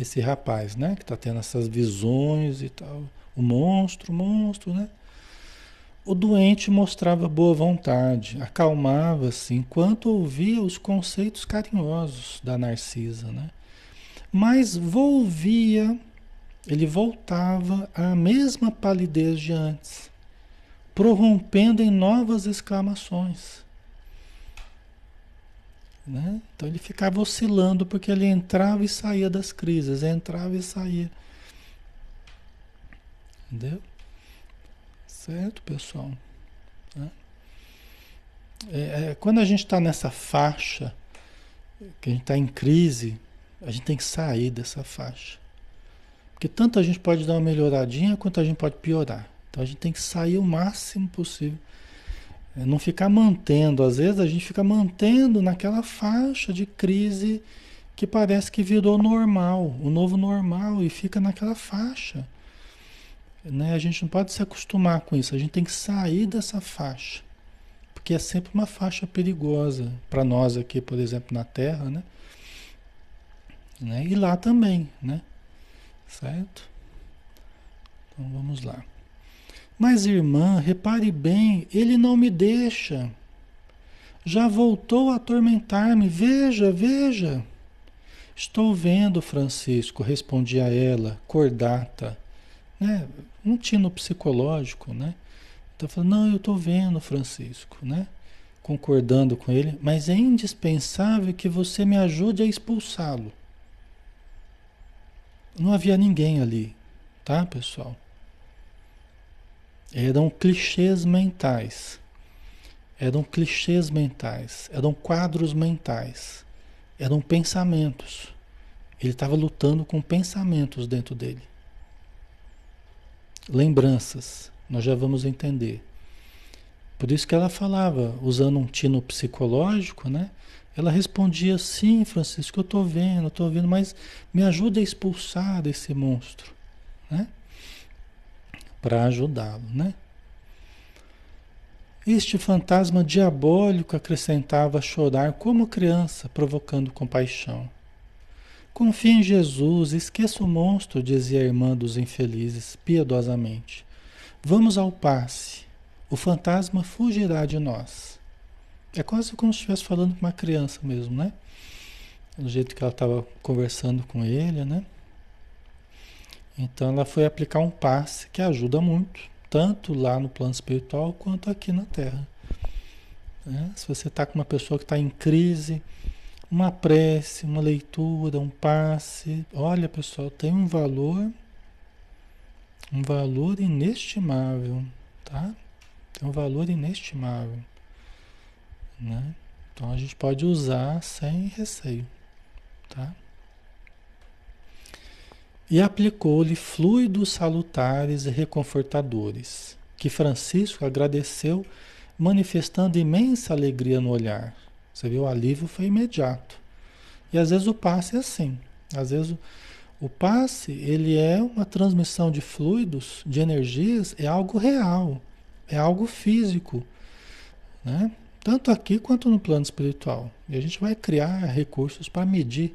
A: Esse rapaz, né, que está tendo essas visões e tal, o monstro, o monstro, né? O doente mostrava boa vontade, acalmava-se enquanto ouvia os conceitos carinhosos da Narcisa, né? Mas volvia, ele voltava à mesma palidez de antes prorrompendo em novas exclamações. Né? Então ele ficava oscilando porque ele entrava e saía das crises, entrava e saía. Entendeu? Certo, pessoal? Né? É, é, quando a gente está nessa faixa, que a gente está em crise, a gente tem que sair dessa faixa. Porque tanto a gente pode dar uma melhoradinha quanto a gente pode piorar. Então a gente tem que sair o máximo possível. É não ficar mantendo, às vezes a gente fica mantendo naquela faixa de crise que parece que virou normal, o novo normal, e fica naquela faixa. Né? A gente não pode se acostumar com isso, a gente tem que sair dessa faixa. Porque é sempre uma faixa perigosa para nós aqui, por exemplo, na Terra, né? né? E lá também, né? Certo? Então vamos lá. Mas, irmã, repare bem, ele não me deixa. Já voltou a atormentar-me. Veja, veja. Estou vendo, Francisco, respondi a ela, cordata, né? Um tino psicológico, né? Então, falando, não, eu estou vendo, Francisco, né? Concordando com ele, mas é indispensável que você me ajude a expulsá-lo. Não havia ninguém ali, tá, pessoal? Eram clichês mentais. Eram clichês mentais. Eram quadros mentais. Eram pensamentos. Ele estava lutando com pensamentos dentro dele. Lembranças. Nós já vamos entender. Por isso que ela falava, usando um tino psicológico, né? Ela respondia, sim, Francisco, eu estou vendo, estou vendo, mas me ajuda a expulsar esse monstro, né? Para ajudá-lo, né? Este fantasma diabólico acrescentava chorar como criança, provocando compaixão. Confie em Jesus, esqueça o monstro, dizia a irmã dos infelizes, piedosamente. Vamos ao passe. O fantasma fugirá de nós. É quase como se estivesse falando com uma criança mesmo, né? Do jeito que ela estava conversando com ele, né? Então ela foi aplicar um passe que ajuda muito, tanto lá no plano espiritual quanto aqui na Terra. É, se você está com uma pessoa que está em crise, uma prece, uma leitura, um passe, olha pessoal, tem um valor, um valor inestimável, tá? Tem um valor inestimável, né? Então a gente pode usar sem receio, tá? E aplicou-lhe fluidos salutares e reconfortadores, que Francisco agradeceu, manifestando imensa alegria no olhar. Você viu, o alívio foi imediato. E às vezes o passe é assim. Às vezes o, o passe, ele é uma transmissão de fluidos, de energias, é algo real, é algo físico, né? Tanto aqui quanto no plano espiritual. E a gente vai criar recursos para medir.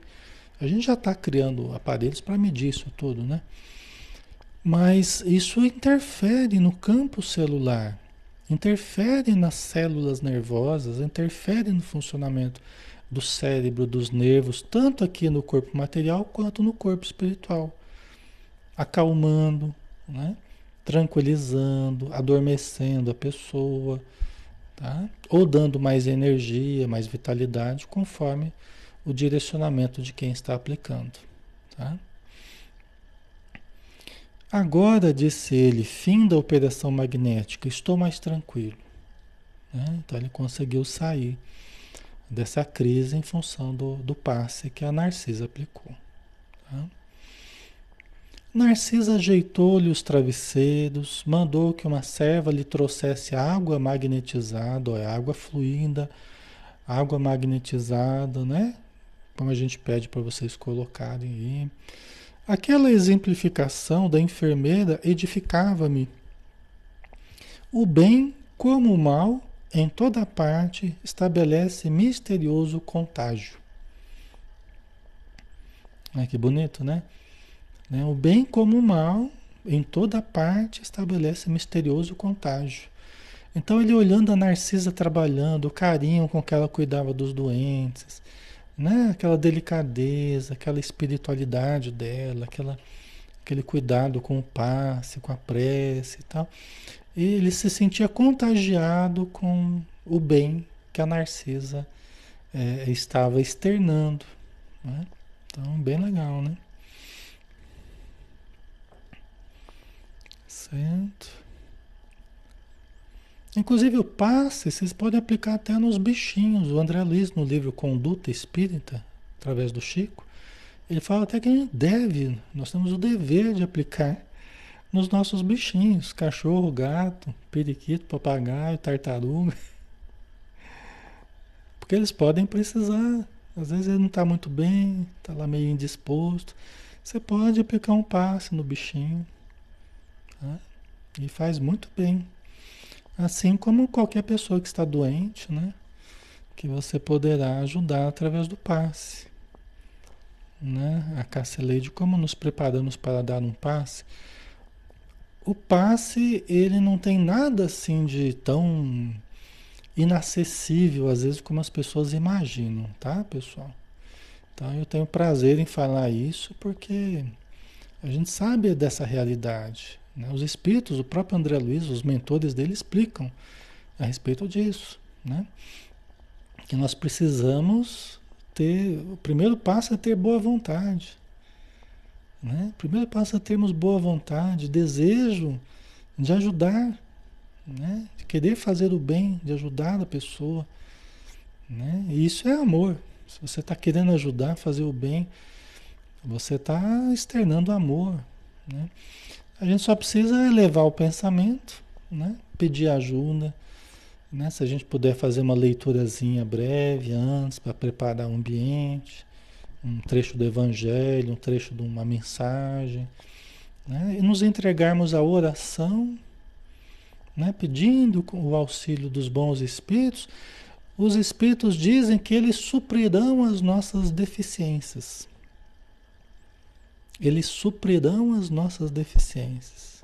A: A gente já está criando aparelhos para medir isso tudo, né? Mas isso interfere no campo celular, interfere nas células nervosas, interfere no funcionamento do cérebro, dos nervos, tanto aqui no corpo material quanto no corpo espiritual, acalmando, né? tranquilizando, adormecendo a pessoa, tá? ou dando mais energia, mais vitalidade, conforme o direcionamento de quem está aplicando. Tá? Agora, disse ele, fim da operação magnética, estou mais tranquilo. Né? Então ele conseguiu sair dessa crise em função do, do passe que a Narcisa aplicou. Tá? Narcisa ajeitou-lhe os travesseiros, mandou que uma serva lhe trouxesse água magnetizada, ó, é água fluida, água magnetizada, né? Como a gente pede para vocês colocarem aí. Aquela exemplificação da enfermeira edificava-me. O bem como o mal, em toda parte, estabelece misterioso contágio. Ai, que bonito, né? né? O bem como o mal, em toda parte, estabelece misterioso contágio. Então, ele olhando a Narcisa trabalhando, o carinho com que ela cuidava dos doentes, né? Aquela delicadeza, aquela espiritualidade dela, aquela, aquele cuidado com o passe, com a prece e tal. E ele se sentia contagiado com o bem que a Narcisa é, estava externando. Né? Então, bem legal, né? Certo. Inclusive o passe, vocês podem aplicar até nos bichinhos. O André Luiz, no livro Conduta Espírita, através do Chico, ele fala até que a gente deve, nós temos o dever de aplicar nos nossos bichinhos, cachorro, gato, periquito, papagaio, tartaruga. Porque eles podem precisar. Às vezes ele não está muito bem, está lá meio indisposto. Você pode aplicar um passe no bichinho. Tá? E faz muito bem. Assim como qualquer pessoa que está doente, né? Que você poderá ajudar através do passe. Né? A Cassileide, como nos preparamos para dar um passe? O passe, ele não tem nada assim de tão inacessível, às vezes, como as pessoas imaginam, tá, pessoal? Então, eu tenho prazer em falar isso porque a gente sabe dessa realidade. Né? Os espíritos, o próprio André Luiz, os mentores dele explicam a respeito disso. Né? Que nós precisamos ter. O primeiro passo é ter boa vontade. Né? O primeiro passo é termos boa vontade, desejo de ajudar, né? de querer fazer o bem, de ajudar a pessoa. Né? E isso é amor. Se você está querendo ajudar, fazer o bem, você está externando amor. Né? A gente só precisa elevar o pensamento, né? pedir ajuda. Né? Se a gente puder fazer uma leiturazinha breve antes para preparar o ambiente, um trecho do Evangelho, um trecho de uma mensagem, né? e nos entregarmos à oração, né? pedindo o auxílio dos bons espíritos, os espíritos dizem que eles suprirão as nossas deficiências. Eles suprirão as nossas deficiências.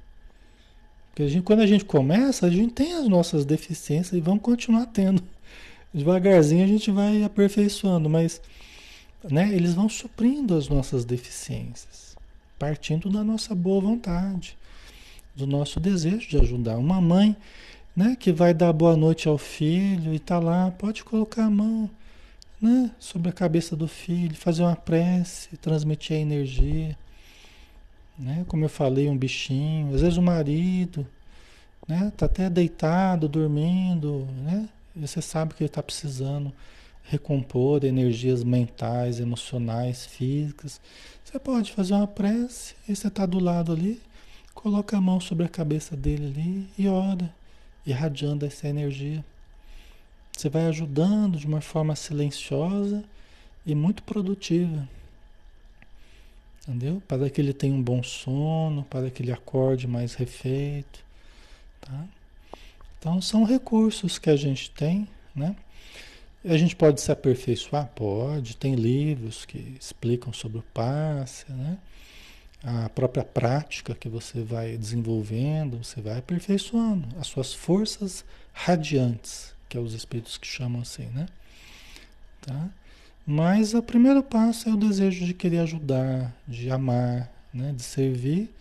A: Porque a gente, quando a gente começa, a gente tem as nossas deficiências e vamos continuar tendo. Devagarzinho a gente vai aperfeiçoando, mas né, eles vão suprindo as nossas deficiências, partindo da nossa boa vontade, do nosso desejo de ajudar. Uma mãe né, que vai dar boa noite ao filho e está lá, pode colocar a mão né, sobre a cabeça do filho, fazer uma prece, transmitir a energia. Né? Como eu falei, um bichinho, às vezes o marido, né? Tá até deitado, dormindo, né? Você sabe que ele está precisando recompor energias mentais, emocionais, físicas. Você pode fazer uma prece, e você está do lado ali, coloca a mão sobre a cabeça dele ali e ora, irradiando essa energia. Você vai ajudando de uma forma silenciosa e muito produtiva. Entendeu? Para que ele tenha um bom sono, para que ele acorde mais refeito. Tá? Então são recursos que a gente tem né? A gente pode se aperfeiçoar? Pode. Tem livros que explicam sobre o passe, né? A própria prática que você vai desenvolvendo, você vai aperfeiçoando as suas forças radiantes, que é os espíritos que chamam assim, né? Tá? Mas o primeiro passo é o desejo de querer ajudar, de amar, né? de servir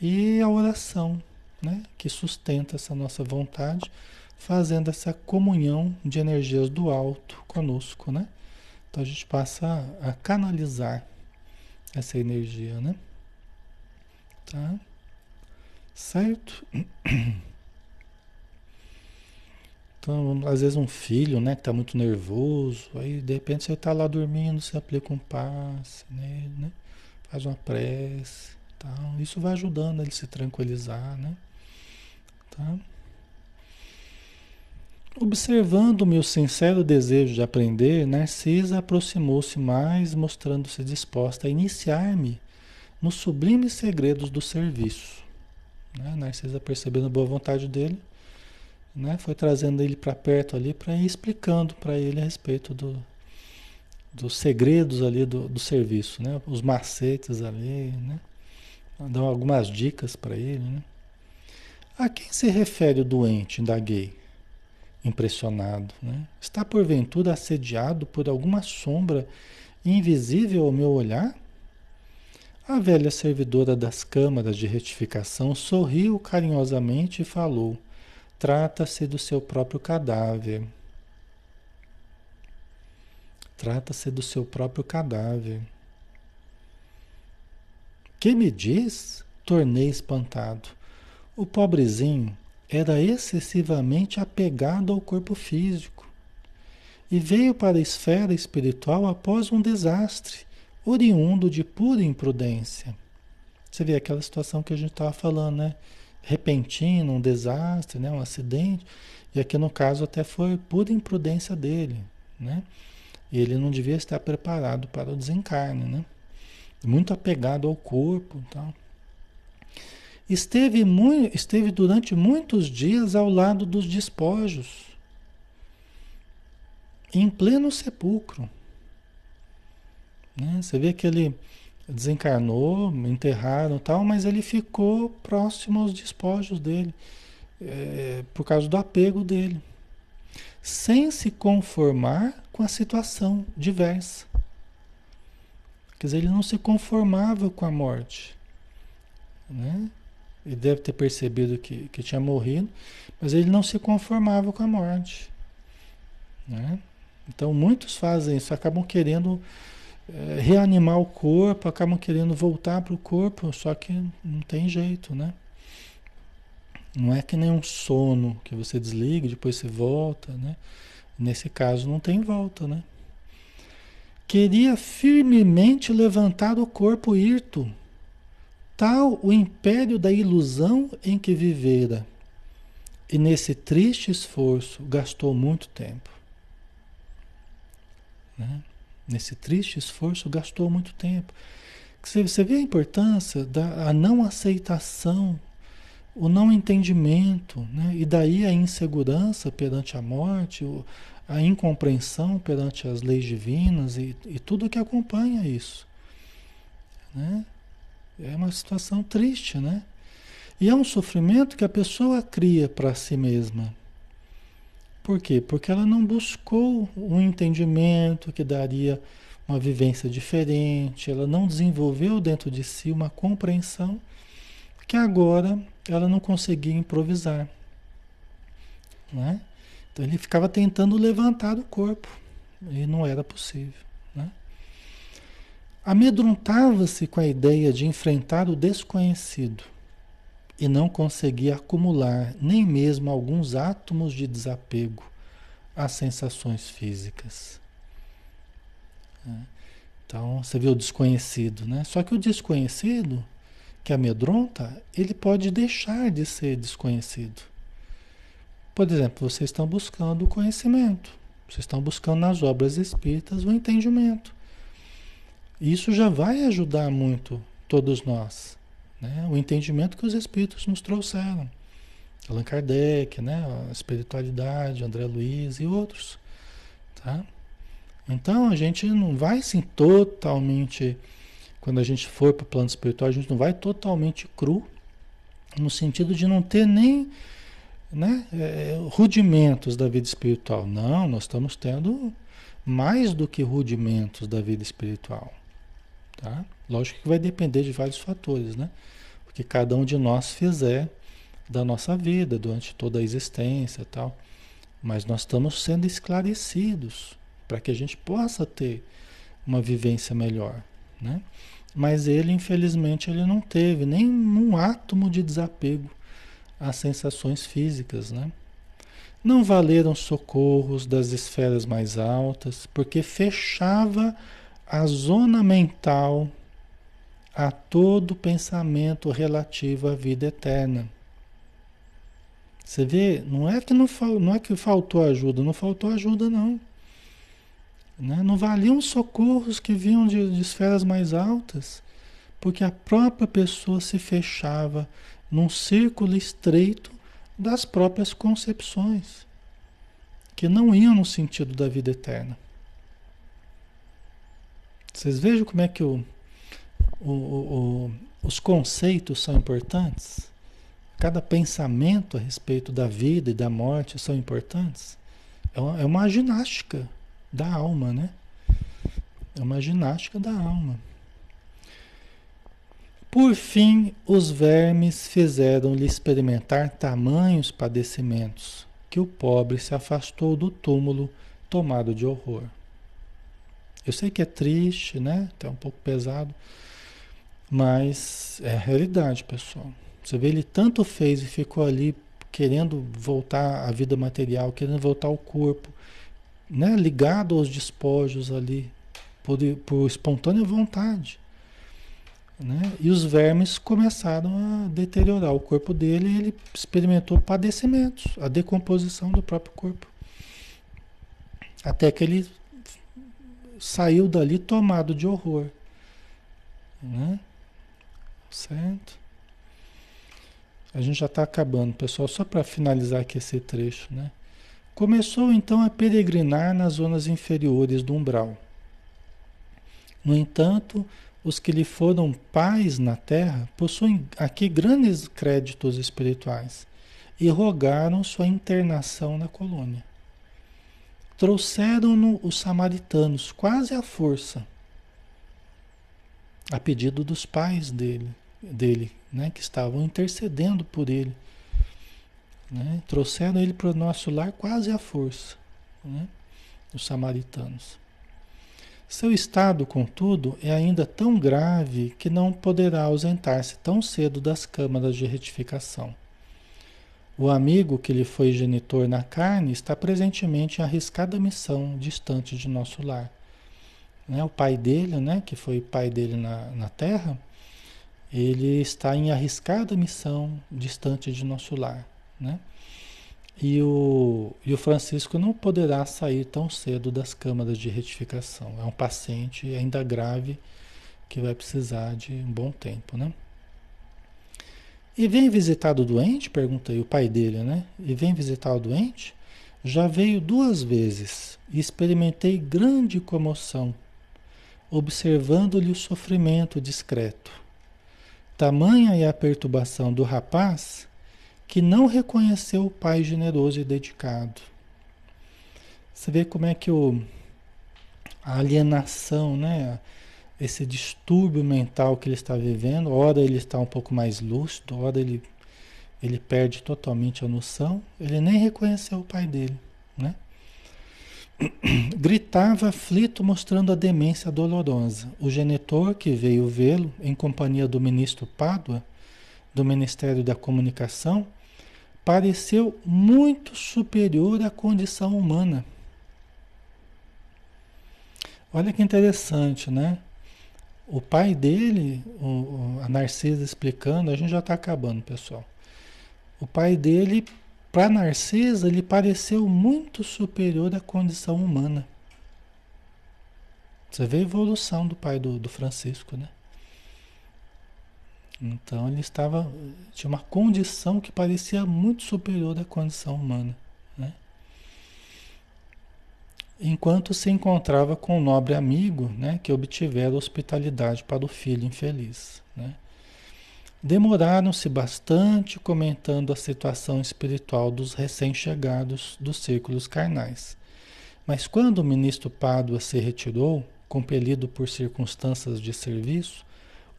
A: e a oração, né? que sustenta essa nossa vontade fazendo essa comunhão de energias do alto conosco, né? Então a gente passa a, canalizar essa energia, né? Tá? Certo? Então, às vezes um filho, né, que tá muito nervoso, aí de repente você tá lá dormindo, você aplica um passe nele, né? Faz uma prece, tal. Isso vai ajudando ele se tranquilizar, né? Tá? Observando meu sincero desejo de aprender, Narcisa aproximou-se mais, mostrando-se disposta a iniciar-me nos sublimes segredos do serviço. Né? Narcisa, percebendo a boa vontade dele, né? foi trazendo ele para perto ali para ir explicando para ele a respeito do, dos segredos ali do, do serviço, né? os macetes ali, né? algumas dicas para ele. Né? A quem se refere o doente? Indaguei impressionado. Né? Está porventura assediado por alguma sombra invisível ao meu olhar? A velha servidora das câmaras de retificação sorriu carinhosamente e falou: Trata-se do seu próprio cadáver. Trata-se do seu próprio cadáver. Que me diz? Tornei espantado. O pobrezinho era excessivamente apegado ao corpo físico e veio para a esfera espiritual após um desastre, oriundo de pura imprudência. Você vê aquela situação que a gente estava falando, né? Repentino, um desastre, né? um acidente. E aqui no caso até foi pura imprudência dele, né? Ele não devia estar preparado para o desencarne, né? Muito apegado ao corpo, tal. Esteve, muito, esteve durante muitos dias ao lado dos despojos, em pleno sepulcro. Né? Você vê que ele desencarnou, enterraram e tal, mas ele ficou próximo aos despojos dele, é, por causa do apego dele, sem se conformar com a situação diversa. Quer dizer, ele não se conformava com a morte. Né? Ele deve ter percebido que, que tinha morrido, mas ele não se conformava com a morte. Né? Então muitos fazem isso, acabam querendo reanimar o corpo, acabam querendo voltar para o corpo, só que não tem jeito, né? Não é que nem um sono que você desliga, depois você volta, né? Nesse caso não tem volta, né? Queria firmemente levantar o corpo hirto, tal o império da ilusão em que vivera. E nesse triste esforço gastou muito tempo. Né? Nesse triste esforço gastou muito tempo. Você vê a importância da não aceitação, o não entendimento, né? e daí a insegurança perante a morte, a incompreensão perante as leis divinas e, e tudo que acompanha isso. Né? É uma situação triste, né? E é um sofrimento que a pessoa cria para si mesma. Por quê? Porque ela não buscou um entendimento que daria uma vivência diferente, ela não desenvolveu dentro de si uma compreensão que agora ela não conseguia improvisar. Né? Então ele ficava tentando levantar o corpo e não era possível. Né? Amedrontava-se com a ideia de enfrentar o desconhecido e não conseguia acumular nem mesmo alguns átomos de desapego às sensações físicas. É. Então, você vê o desconhecido, né? Só que o desconhecido, que amedronta, ele pode deixar de ser desconhecido. Por exemplo, vocês estão buscando o conhecimento, vocês estão buscando nas obras espíritas o entendimento. Isso já vai ajudar muito todos nós. Né? O entendimento que os espíritos nos trouxeram. Allan Kardec, né? A espiritualidade, André Luiz e outros, tá? Então a gente não vai assim totalmente, quando a gente for para o plano espiritual, a gente não vai totalmente cru, no sentido de não ter nem né, é, rudimentos da vida espiritual. Não, nós estamos tendo mais do que rudimentos da vida espiritual. Tá? Lógico que vai depender de vários fatores, né? Porque cada um de nós fizer da nossa vida durante toda a existência e tal. Mas nós estamos sendo esclarecidos para que a gente possa ter uma vivência melhor, né? Mas ele, infelizmente, ele não teve nem um átomo de desapego às sensações físicas, né? Não valeram socorros das esferas mais altas, porque fechava a zona mental a todo pensamento relativo à vida eterna. Você vê, não é que não, não é que faltou ajuda, não faltou ajuda não. Né? Não valiam socorros que vinham de, de esferas mais altas, porque a própria pessoa se fechava num círculo estreito das próprias concepções, que não iam no sentido da vida eterna. Vocês vejam como é que o, o, o, os conceitos são importantes? Cada pensamento a respeito da vida e da morte são importantes? É uma, é uma ginástica da alma, né? É uma ginástica da alma. Por fim, os vermes fizeram-lhe experimentar tamanhos padecimentos, que o pobre se afastou do túmulo tomado de horror. Eu sei que é triste, né? Até um pouco pesado, mas é a realidade, pessoal. Você vê, ele tanto fez e ficou ali querendo voltar à vida material, querendo voltar ao corpo, né? ligado aos despojos ali, por, por espontânea vontade. Né? E os vermes começaram a deteriorar o corpo dele e ele experimentou padecimentos, a decomposição do próprio corpo. Até que ele saiu dali tomado de horror. Né? Certo? A gente já está acabando, pessoal, só para finalizar aqui esse trecho. Né? Começou então a peregrinar nas zonas inferiores do umbral. No entanto, os que lhe foram pais na terra possuem aqui grandes créditos espirituais e rogaram sua internação na colônia. Trouxeram-no os samaritanos quase à força, a pedido dos pais dele, dele né, que estavam intercedendo por ele. Né? Trouxeram ele para o nosso lar quase à força, né? os samaritanos. Seu estado, contudo, é ainda tão grave que não poderá ausentar-se tão cedo das câmaras de retificação. O amigo que lhe foi genitor na carne está presentemente em arriscada missão distante de nosso lar. Né? O pai dele, né, que foi pai dele na, na terra, ele está em arriscada missão distante de nosso lar. Né? E o, e o Francisco não poderá sair tão cedo das câmaras de retificação. É um paciente ainda grave que vai precisar de um bom tempo, né? E vem visitar o doente? Perguntei, o pai dele, né? E vem visitar o doente? Já veio duas vezes e experimentei grande comoção, observando-lhe o sofrimento discreto. Tamanha é a perturbação do rapaz que não reconheceu o pai generoso e dedicado. Você vê como é que o, a alienação, né? esse distúrbio mental que ele está vivendo, ora ele está um pouco mais lúcido, ora ele, ele perde totalmente a noção, ele nem reconheceu o pai dele, né? Gritava aflito, mostrando a demência dolorosa. O genitor, que veio vê-lo em companhia do ministro Pádua, do Ministério da Comunicação, pareceu muito superior à condição humana. Olha que interessante, né? O pai dele, o, a Narcisa explicando, a gente já está acabando, pessoal. O pai dele, para Narcisa, ele pareceu muito superior à condição humana. Você vê a evolução do pai do, do Francisco, né? Então ele estava tinha uma condição que parecia muito superior à condição humana, né? Enquanto se encontrava com o um nobre amigo, né, que obtivera hospitalidade para o filho infeliz, né? Demoraram-se bastante comentando a situação espiritual dos recém-chegados dos círculos carnais. Mas quando o ministro Pádua se retirou, compelido por circunstâncias de serviço,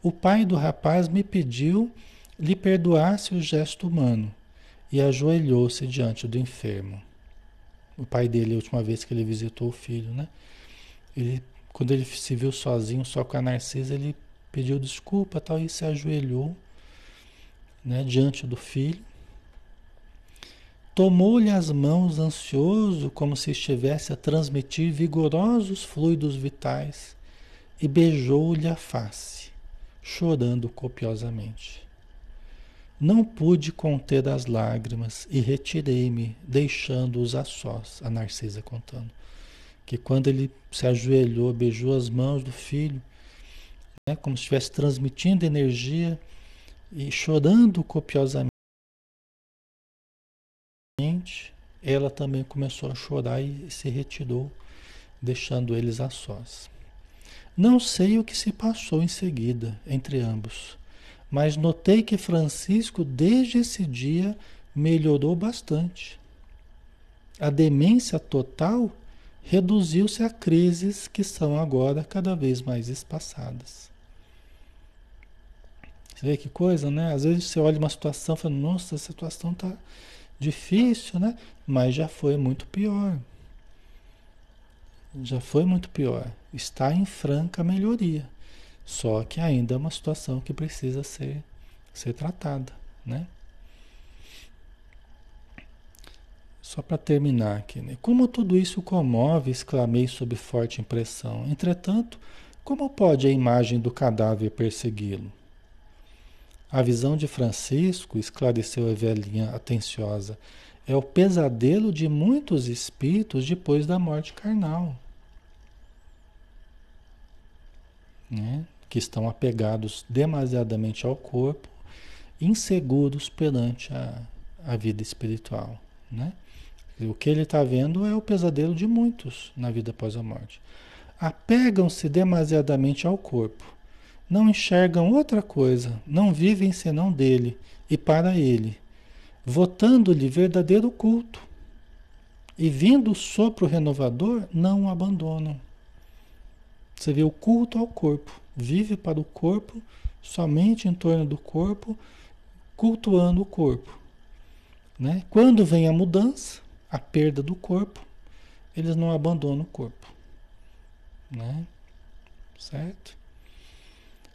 A: o pai do rapaz me pediu lhe perdoasse o gesto humano e ajoelhou-se diante do enfermo. O pai dele, a última vez que ele visitou o filho, né? Ele, quando ele se viu sozinho, só com a Narcisa, ele pediu desculpa tal, e se ajoelhou né, diante do filho. Tomou-lhe as mãos ansioso, como se estivesse a transmitir vigorosos fluidos vitais, e beijou-lhe a face, chorando copiosamente. Não pude conter as lágrimas e retirei-me, deixando-os a sós, a Narcisa contando. Que quando ele se ajoelhou, beijou as mãos do filho, né, como se estivesse transmitindo energia, e chorando copiosamente, ela também começou a chorar e se retirou, deixando eles a sós. Não sei o que se passou em seguida entre ambos, mas notei que Francisco, desde esse dia, melhorou bastante. A demência total reduziu-se a crises que são agora cada vez mais espaçadas. Você vê que coisa, né? Às vezes você olha uma situação e fala, nossa, a situação tá difícil, né? Mas já foi muito pior. Já foi muito pior. Está em franca melhoria. Só que ainda é uma situação que precisa ser, ser tratada, né? Só para terminar aqui, né? Como tudo isso comove, exclamei sob forte impressão. Entretanto, como pode a imagem do cadáver persegui-lo? A visão de Francisco, esclareceu a velhinha atenciosa, é o pesadelo de muitos espíritos depois da morte carnal. Né? Que estão apegados demasiadamente ao corpo, inseguros perante a, a vida espiritual. Né? O que ele está vendo é o pesadelo de muitos na vida após a morte. Apegam-se demasiadamente ao corpo não enxergam outra coisa, não vivem senão dele e para ele, votando-lhe verdadeiro culto. E vindo o sopro renovador, não o abandonam. Você vê o culto ao corpo, vive para o corpo, somente em torno do corpo, cultuando o corpo. Né? Quando vem a mudança, a perda do corpo, eles não abandonam o corpo. Né? Certo?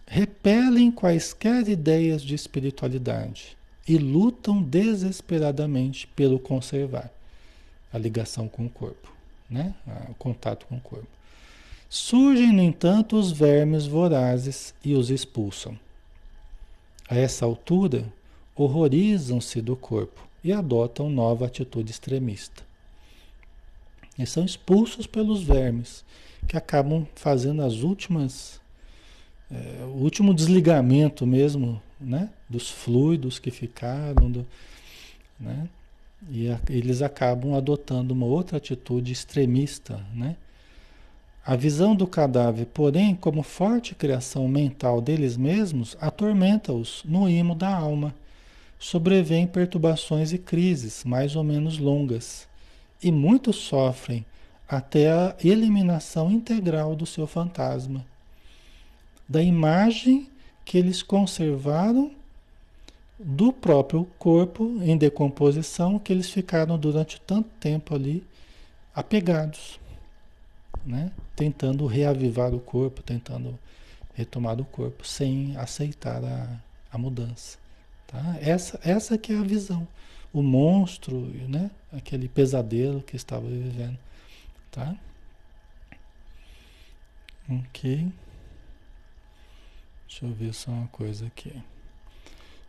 A: Repelem quaisquer ideias de espiritualidade e lutam desesperadamente pelo conservar a ligação com o corpo, né? o contato com o corpo. Surgem, no entanto, os vermes vorazes e os expulsam. A essa altura, horrorizam-se do corpo e adotam nova atitude extremista. E são expulsos pelos vermes, que acabam fazendo as últimas é, o último desligamento mesmo, né? Dos fluidos que ficaram, do, né? E a, eles acabam adotando uma outra atitude extremista, né? A visão do cadáver, porém, como forte criação mental deles mesmos, atormenta-os no imo da alma. Sobrevêm perturbações e crises, mais ou menos longas, e muitos sofrem até a eliminação integral do seu fantasma da imagem que eles conservaram do próprio corpo em decomposição que eles ficaram durante tanto tempo ali apegados, né? Tentando reavivar o corpo, tentando retomar o corpo sem aceitar a, a mudança, tá? Essa essa que é a visão, o monstro, né? Aquele pesadelo que estava vivendo, tá? Ok. Deixa eu ver só uma coisa aqui.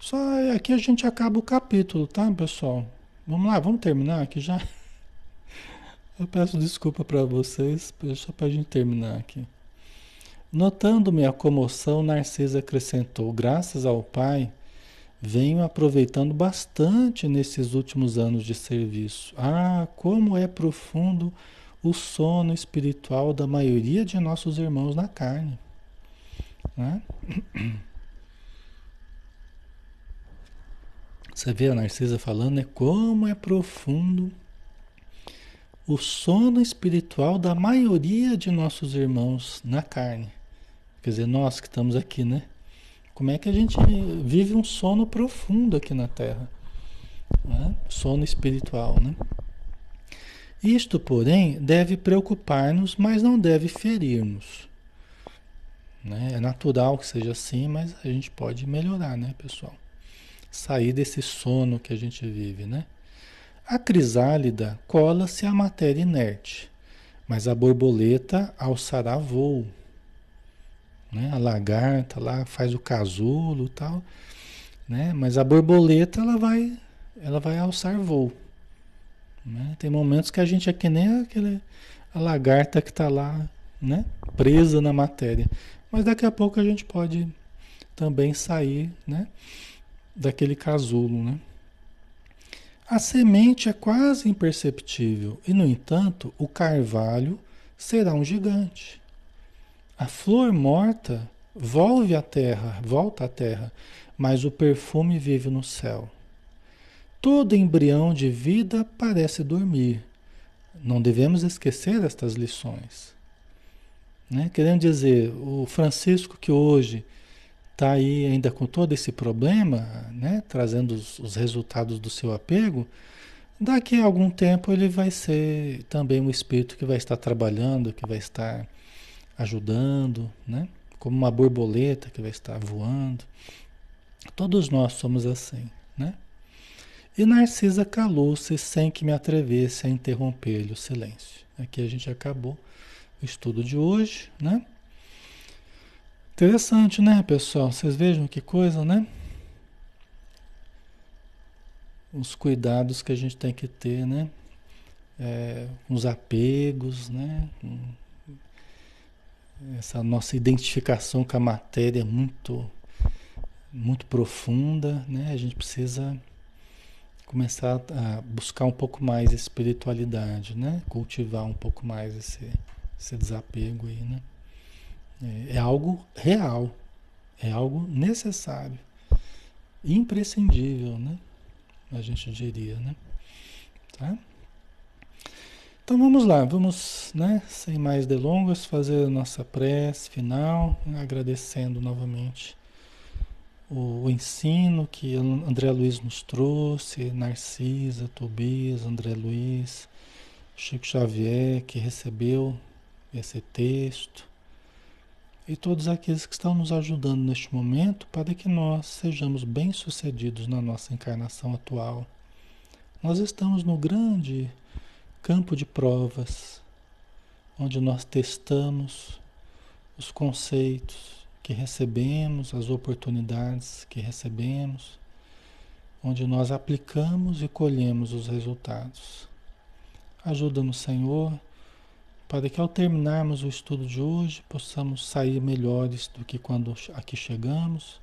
A: Só aqui a gente acaba o capítulo, tá, pessoal? Vamos lá, vamos terminar aqui já. Eu peço desculpa para vocês, só para a gente terminar aqui. Notando minha comoção, Narcisa acrescentou: Graças ao Pai, venho aproveitando bastante nesses últimos anos de serviço. Ah, como é profundo o sono espiritual da maioria de nossos irmãos na carne. Né? Você vê a Narcisa falando, né? Como é profundo o sono espiritual da maioria de nossos irmãos na carne. Quer dizer, nós que estamos aqui, né? Como é que a gente vive um sono profundo aqui na Terra? Né? Sono espiritual, né? Isto, porém, deve preocupar-nos, mas não deve ferir-nos. Né? É natural que seja assim, mas a gente pode melhorar, né, pessoal? Sair desse sono que a gente vive, né? A crisálida cola-se à matéria inerte, mas a borboleta alçará voo. Né? A lagarta lá faz o casulo e tal, né? Mas a borboleta ela vai, ela vai alçar voo. Né? Tem momentos que a gente é que nem aquele, a lagarta que está lá, né? presa na matéria. Mas daqui a pouco a gente pode também sair né? daquele casulo. Né? A semente é quase imperceptível e, no entanto, o carvalho será um gigante. A flor morta volve à terra, volta à terra, mas o perfume vive no céu. Todo embrião de vida parece dormir. Não devemos esquecer estas lições. Né? Querendo dizer, o Francisco que hoje está aí ainda com todo esse problema, né? trazendo os, os, resultados do seu apego, daqui a algum tempo ele vai ser também um espírito que vai estar trabalhando, que vai estar ajudando, né? como uma borboleta que vai estar voando. Todos nós somos assim, né? E Narcisa calou-se sem que me atrevesse a interromper-lhe o silêncio. Aqui a gente acabou estudo de hoje, né? Interessante, né, pessoal? Vocês vejam que coisa, né? Os cuidados que a gente tem que ter, né? É, os apegos, né? Essa nossa identificação com a matéria é muito, muito profunda, né? A gente precisa começar a buscar um pouco mais espiritualidade, né? Cultivar um pouco mais esse, esse desapego aí, né? É, é algo real, é algo necessário, imprescindível, né? A gente diria, né? Tá? Então vamos lá, vamos, né, sem mais delongas, fazer a nossa prece final, agradecendo novamente o, o, ensino que André Luiz nos trouxe, Narcisa, Tobias, André Luiz, Chico Xavier, que recebeu esse texto, e todos aqueles que estão nos ajudando neste momento para que nós sejamos bem-sucedidos na nossa encarnação atual. Nós estamos no grande campo de provas, onde nós testamos os conceitos, que recebemos, as oportunidades que recebemos, onde nós aplicamos e colhemos os resultados. Ajuda-nos, Senhor, para que ao terminarmos o estudo de hoje possamos sair melhores do que quando aqui chegamos,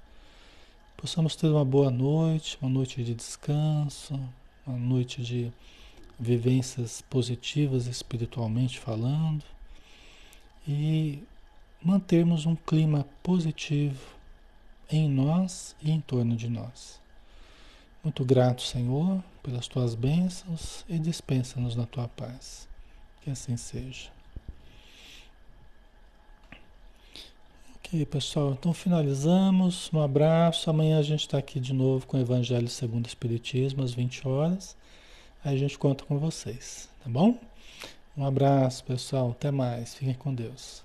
A: possamos ter uma boa noite, uma noite de descanso, uma noite de vivências positivas espiritualmente falando e mantermos um clima positivo em nós e em torno de nós. Muito grato, Senhor, pelas tuas bênçãos e dispensa-nos na tua paz. Que assim seja. Ok, pessoal, então finalizamos. Um abraço. Amanhã a gente está aqui de novo com o Evangelho segundo o Espiritismo, às 20 horas. Aí a gente conta com vocês, tá bom? Um abraço, pessoal. Até mais. Fiquem com Deus.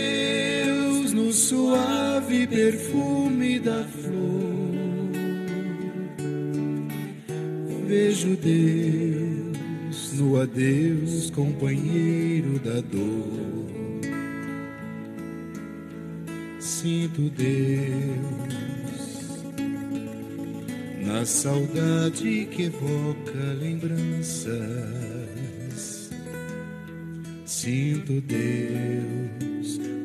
B: perfume da flor. Vejo Deus no adeus, companheiro da dor. Sinto Deus na saudade que evoca lembranças Sinto Deus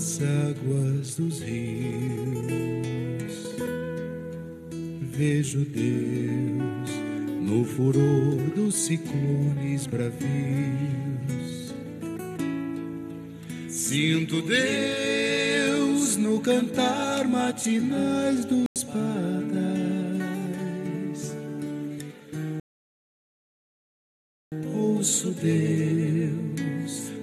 B: das águas dos rios. Vejo Deus no furor dos ciclones bravios. Sinto Deus no cantar matinais dos padais. Ouço Deus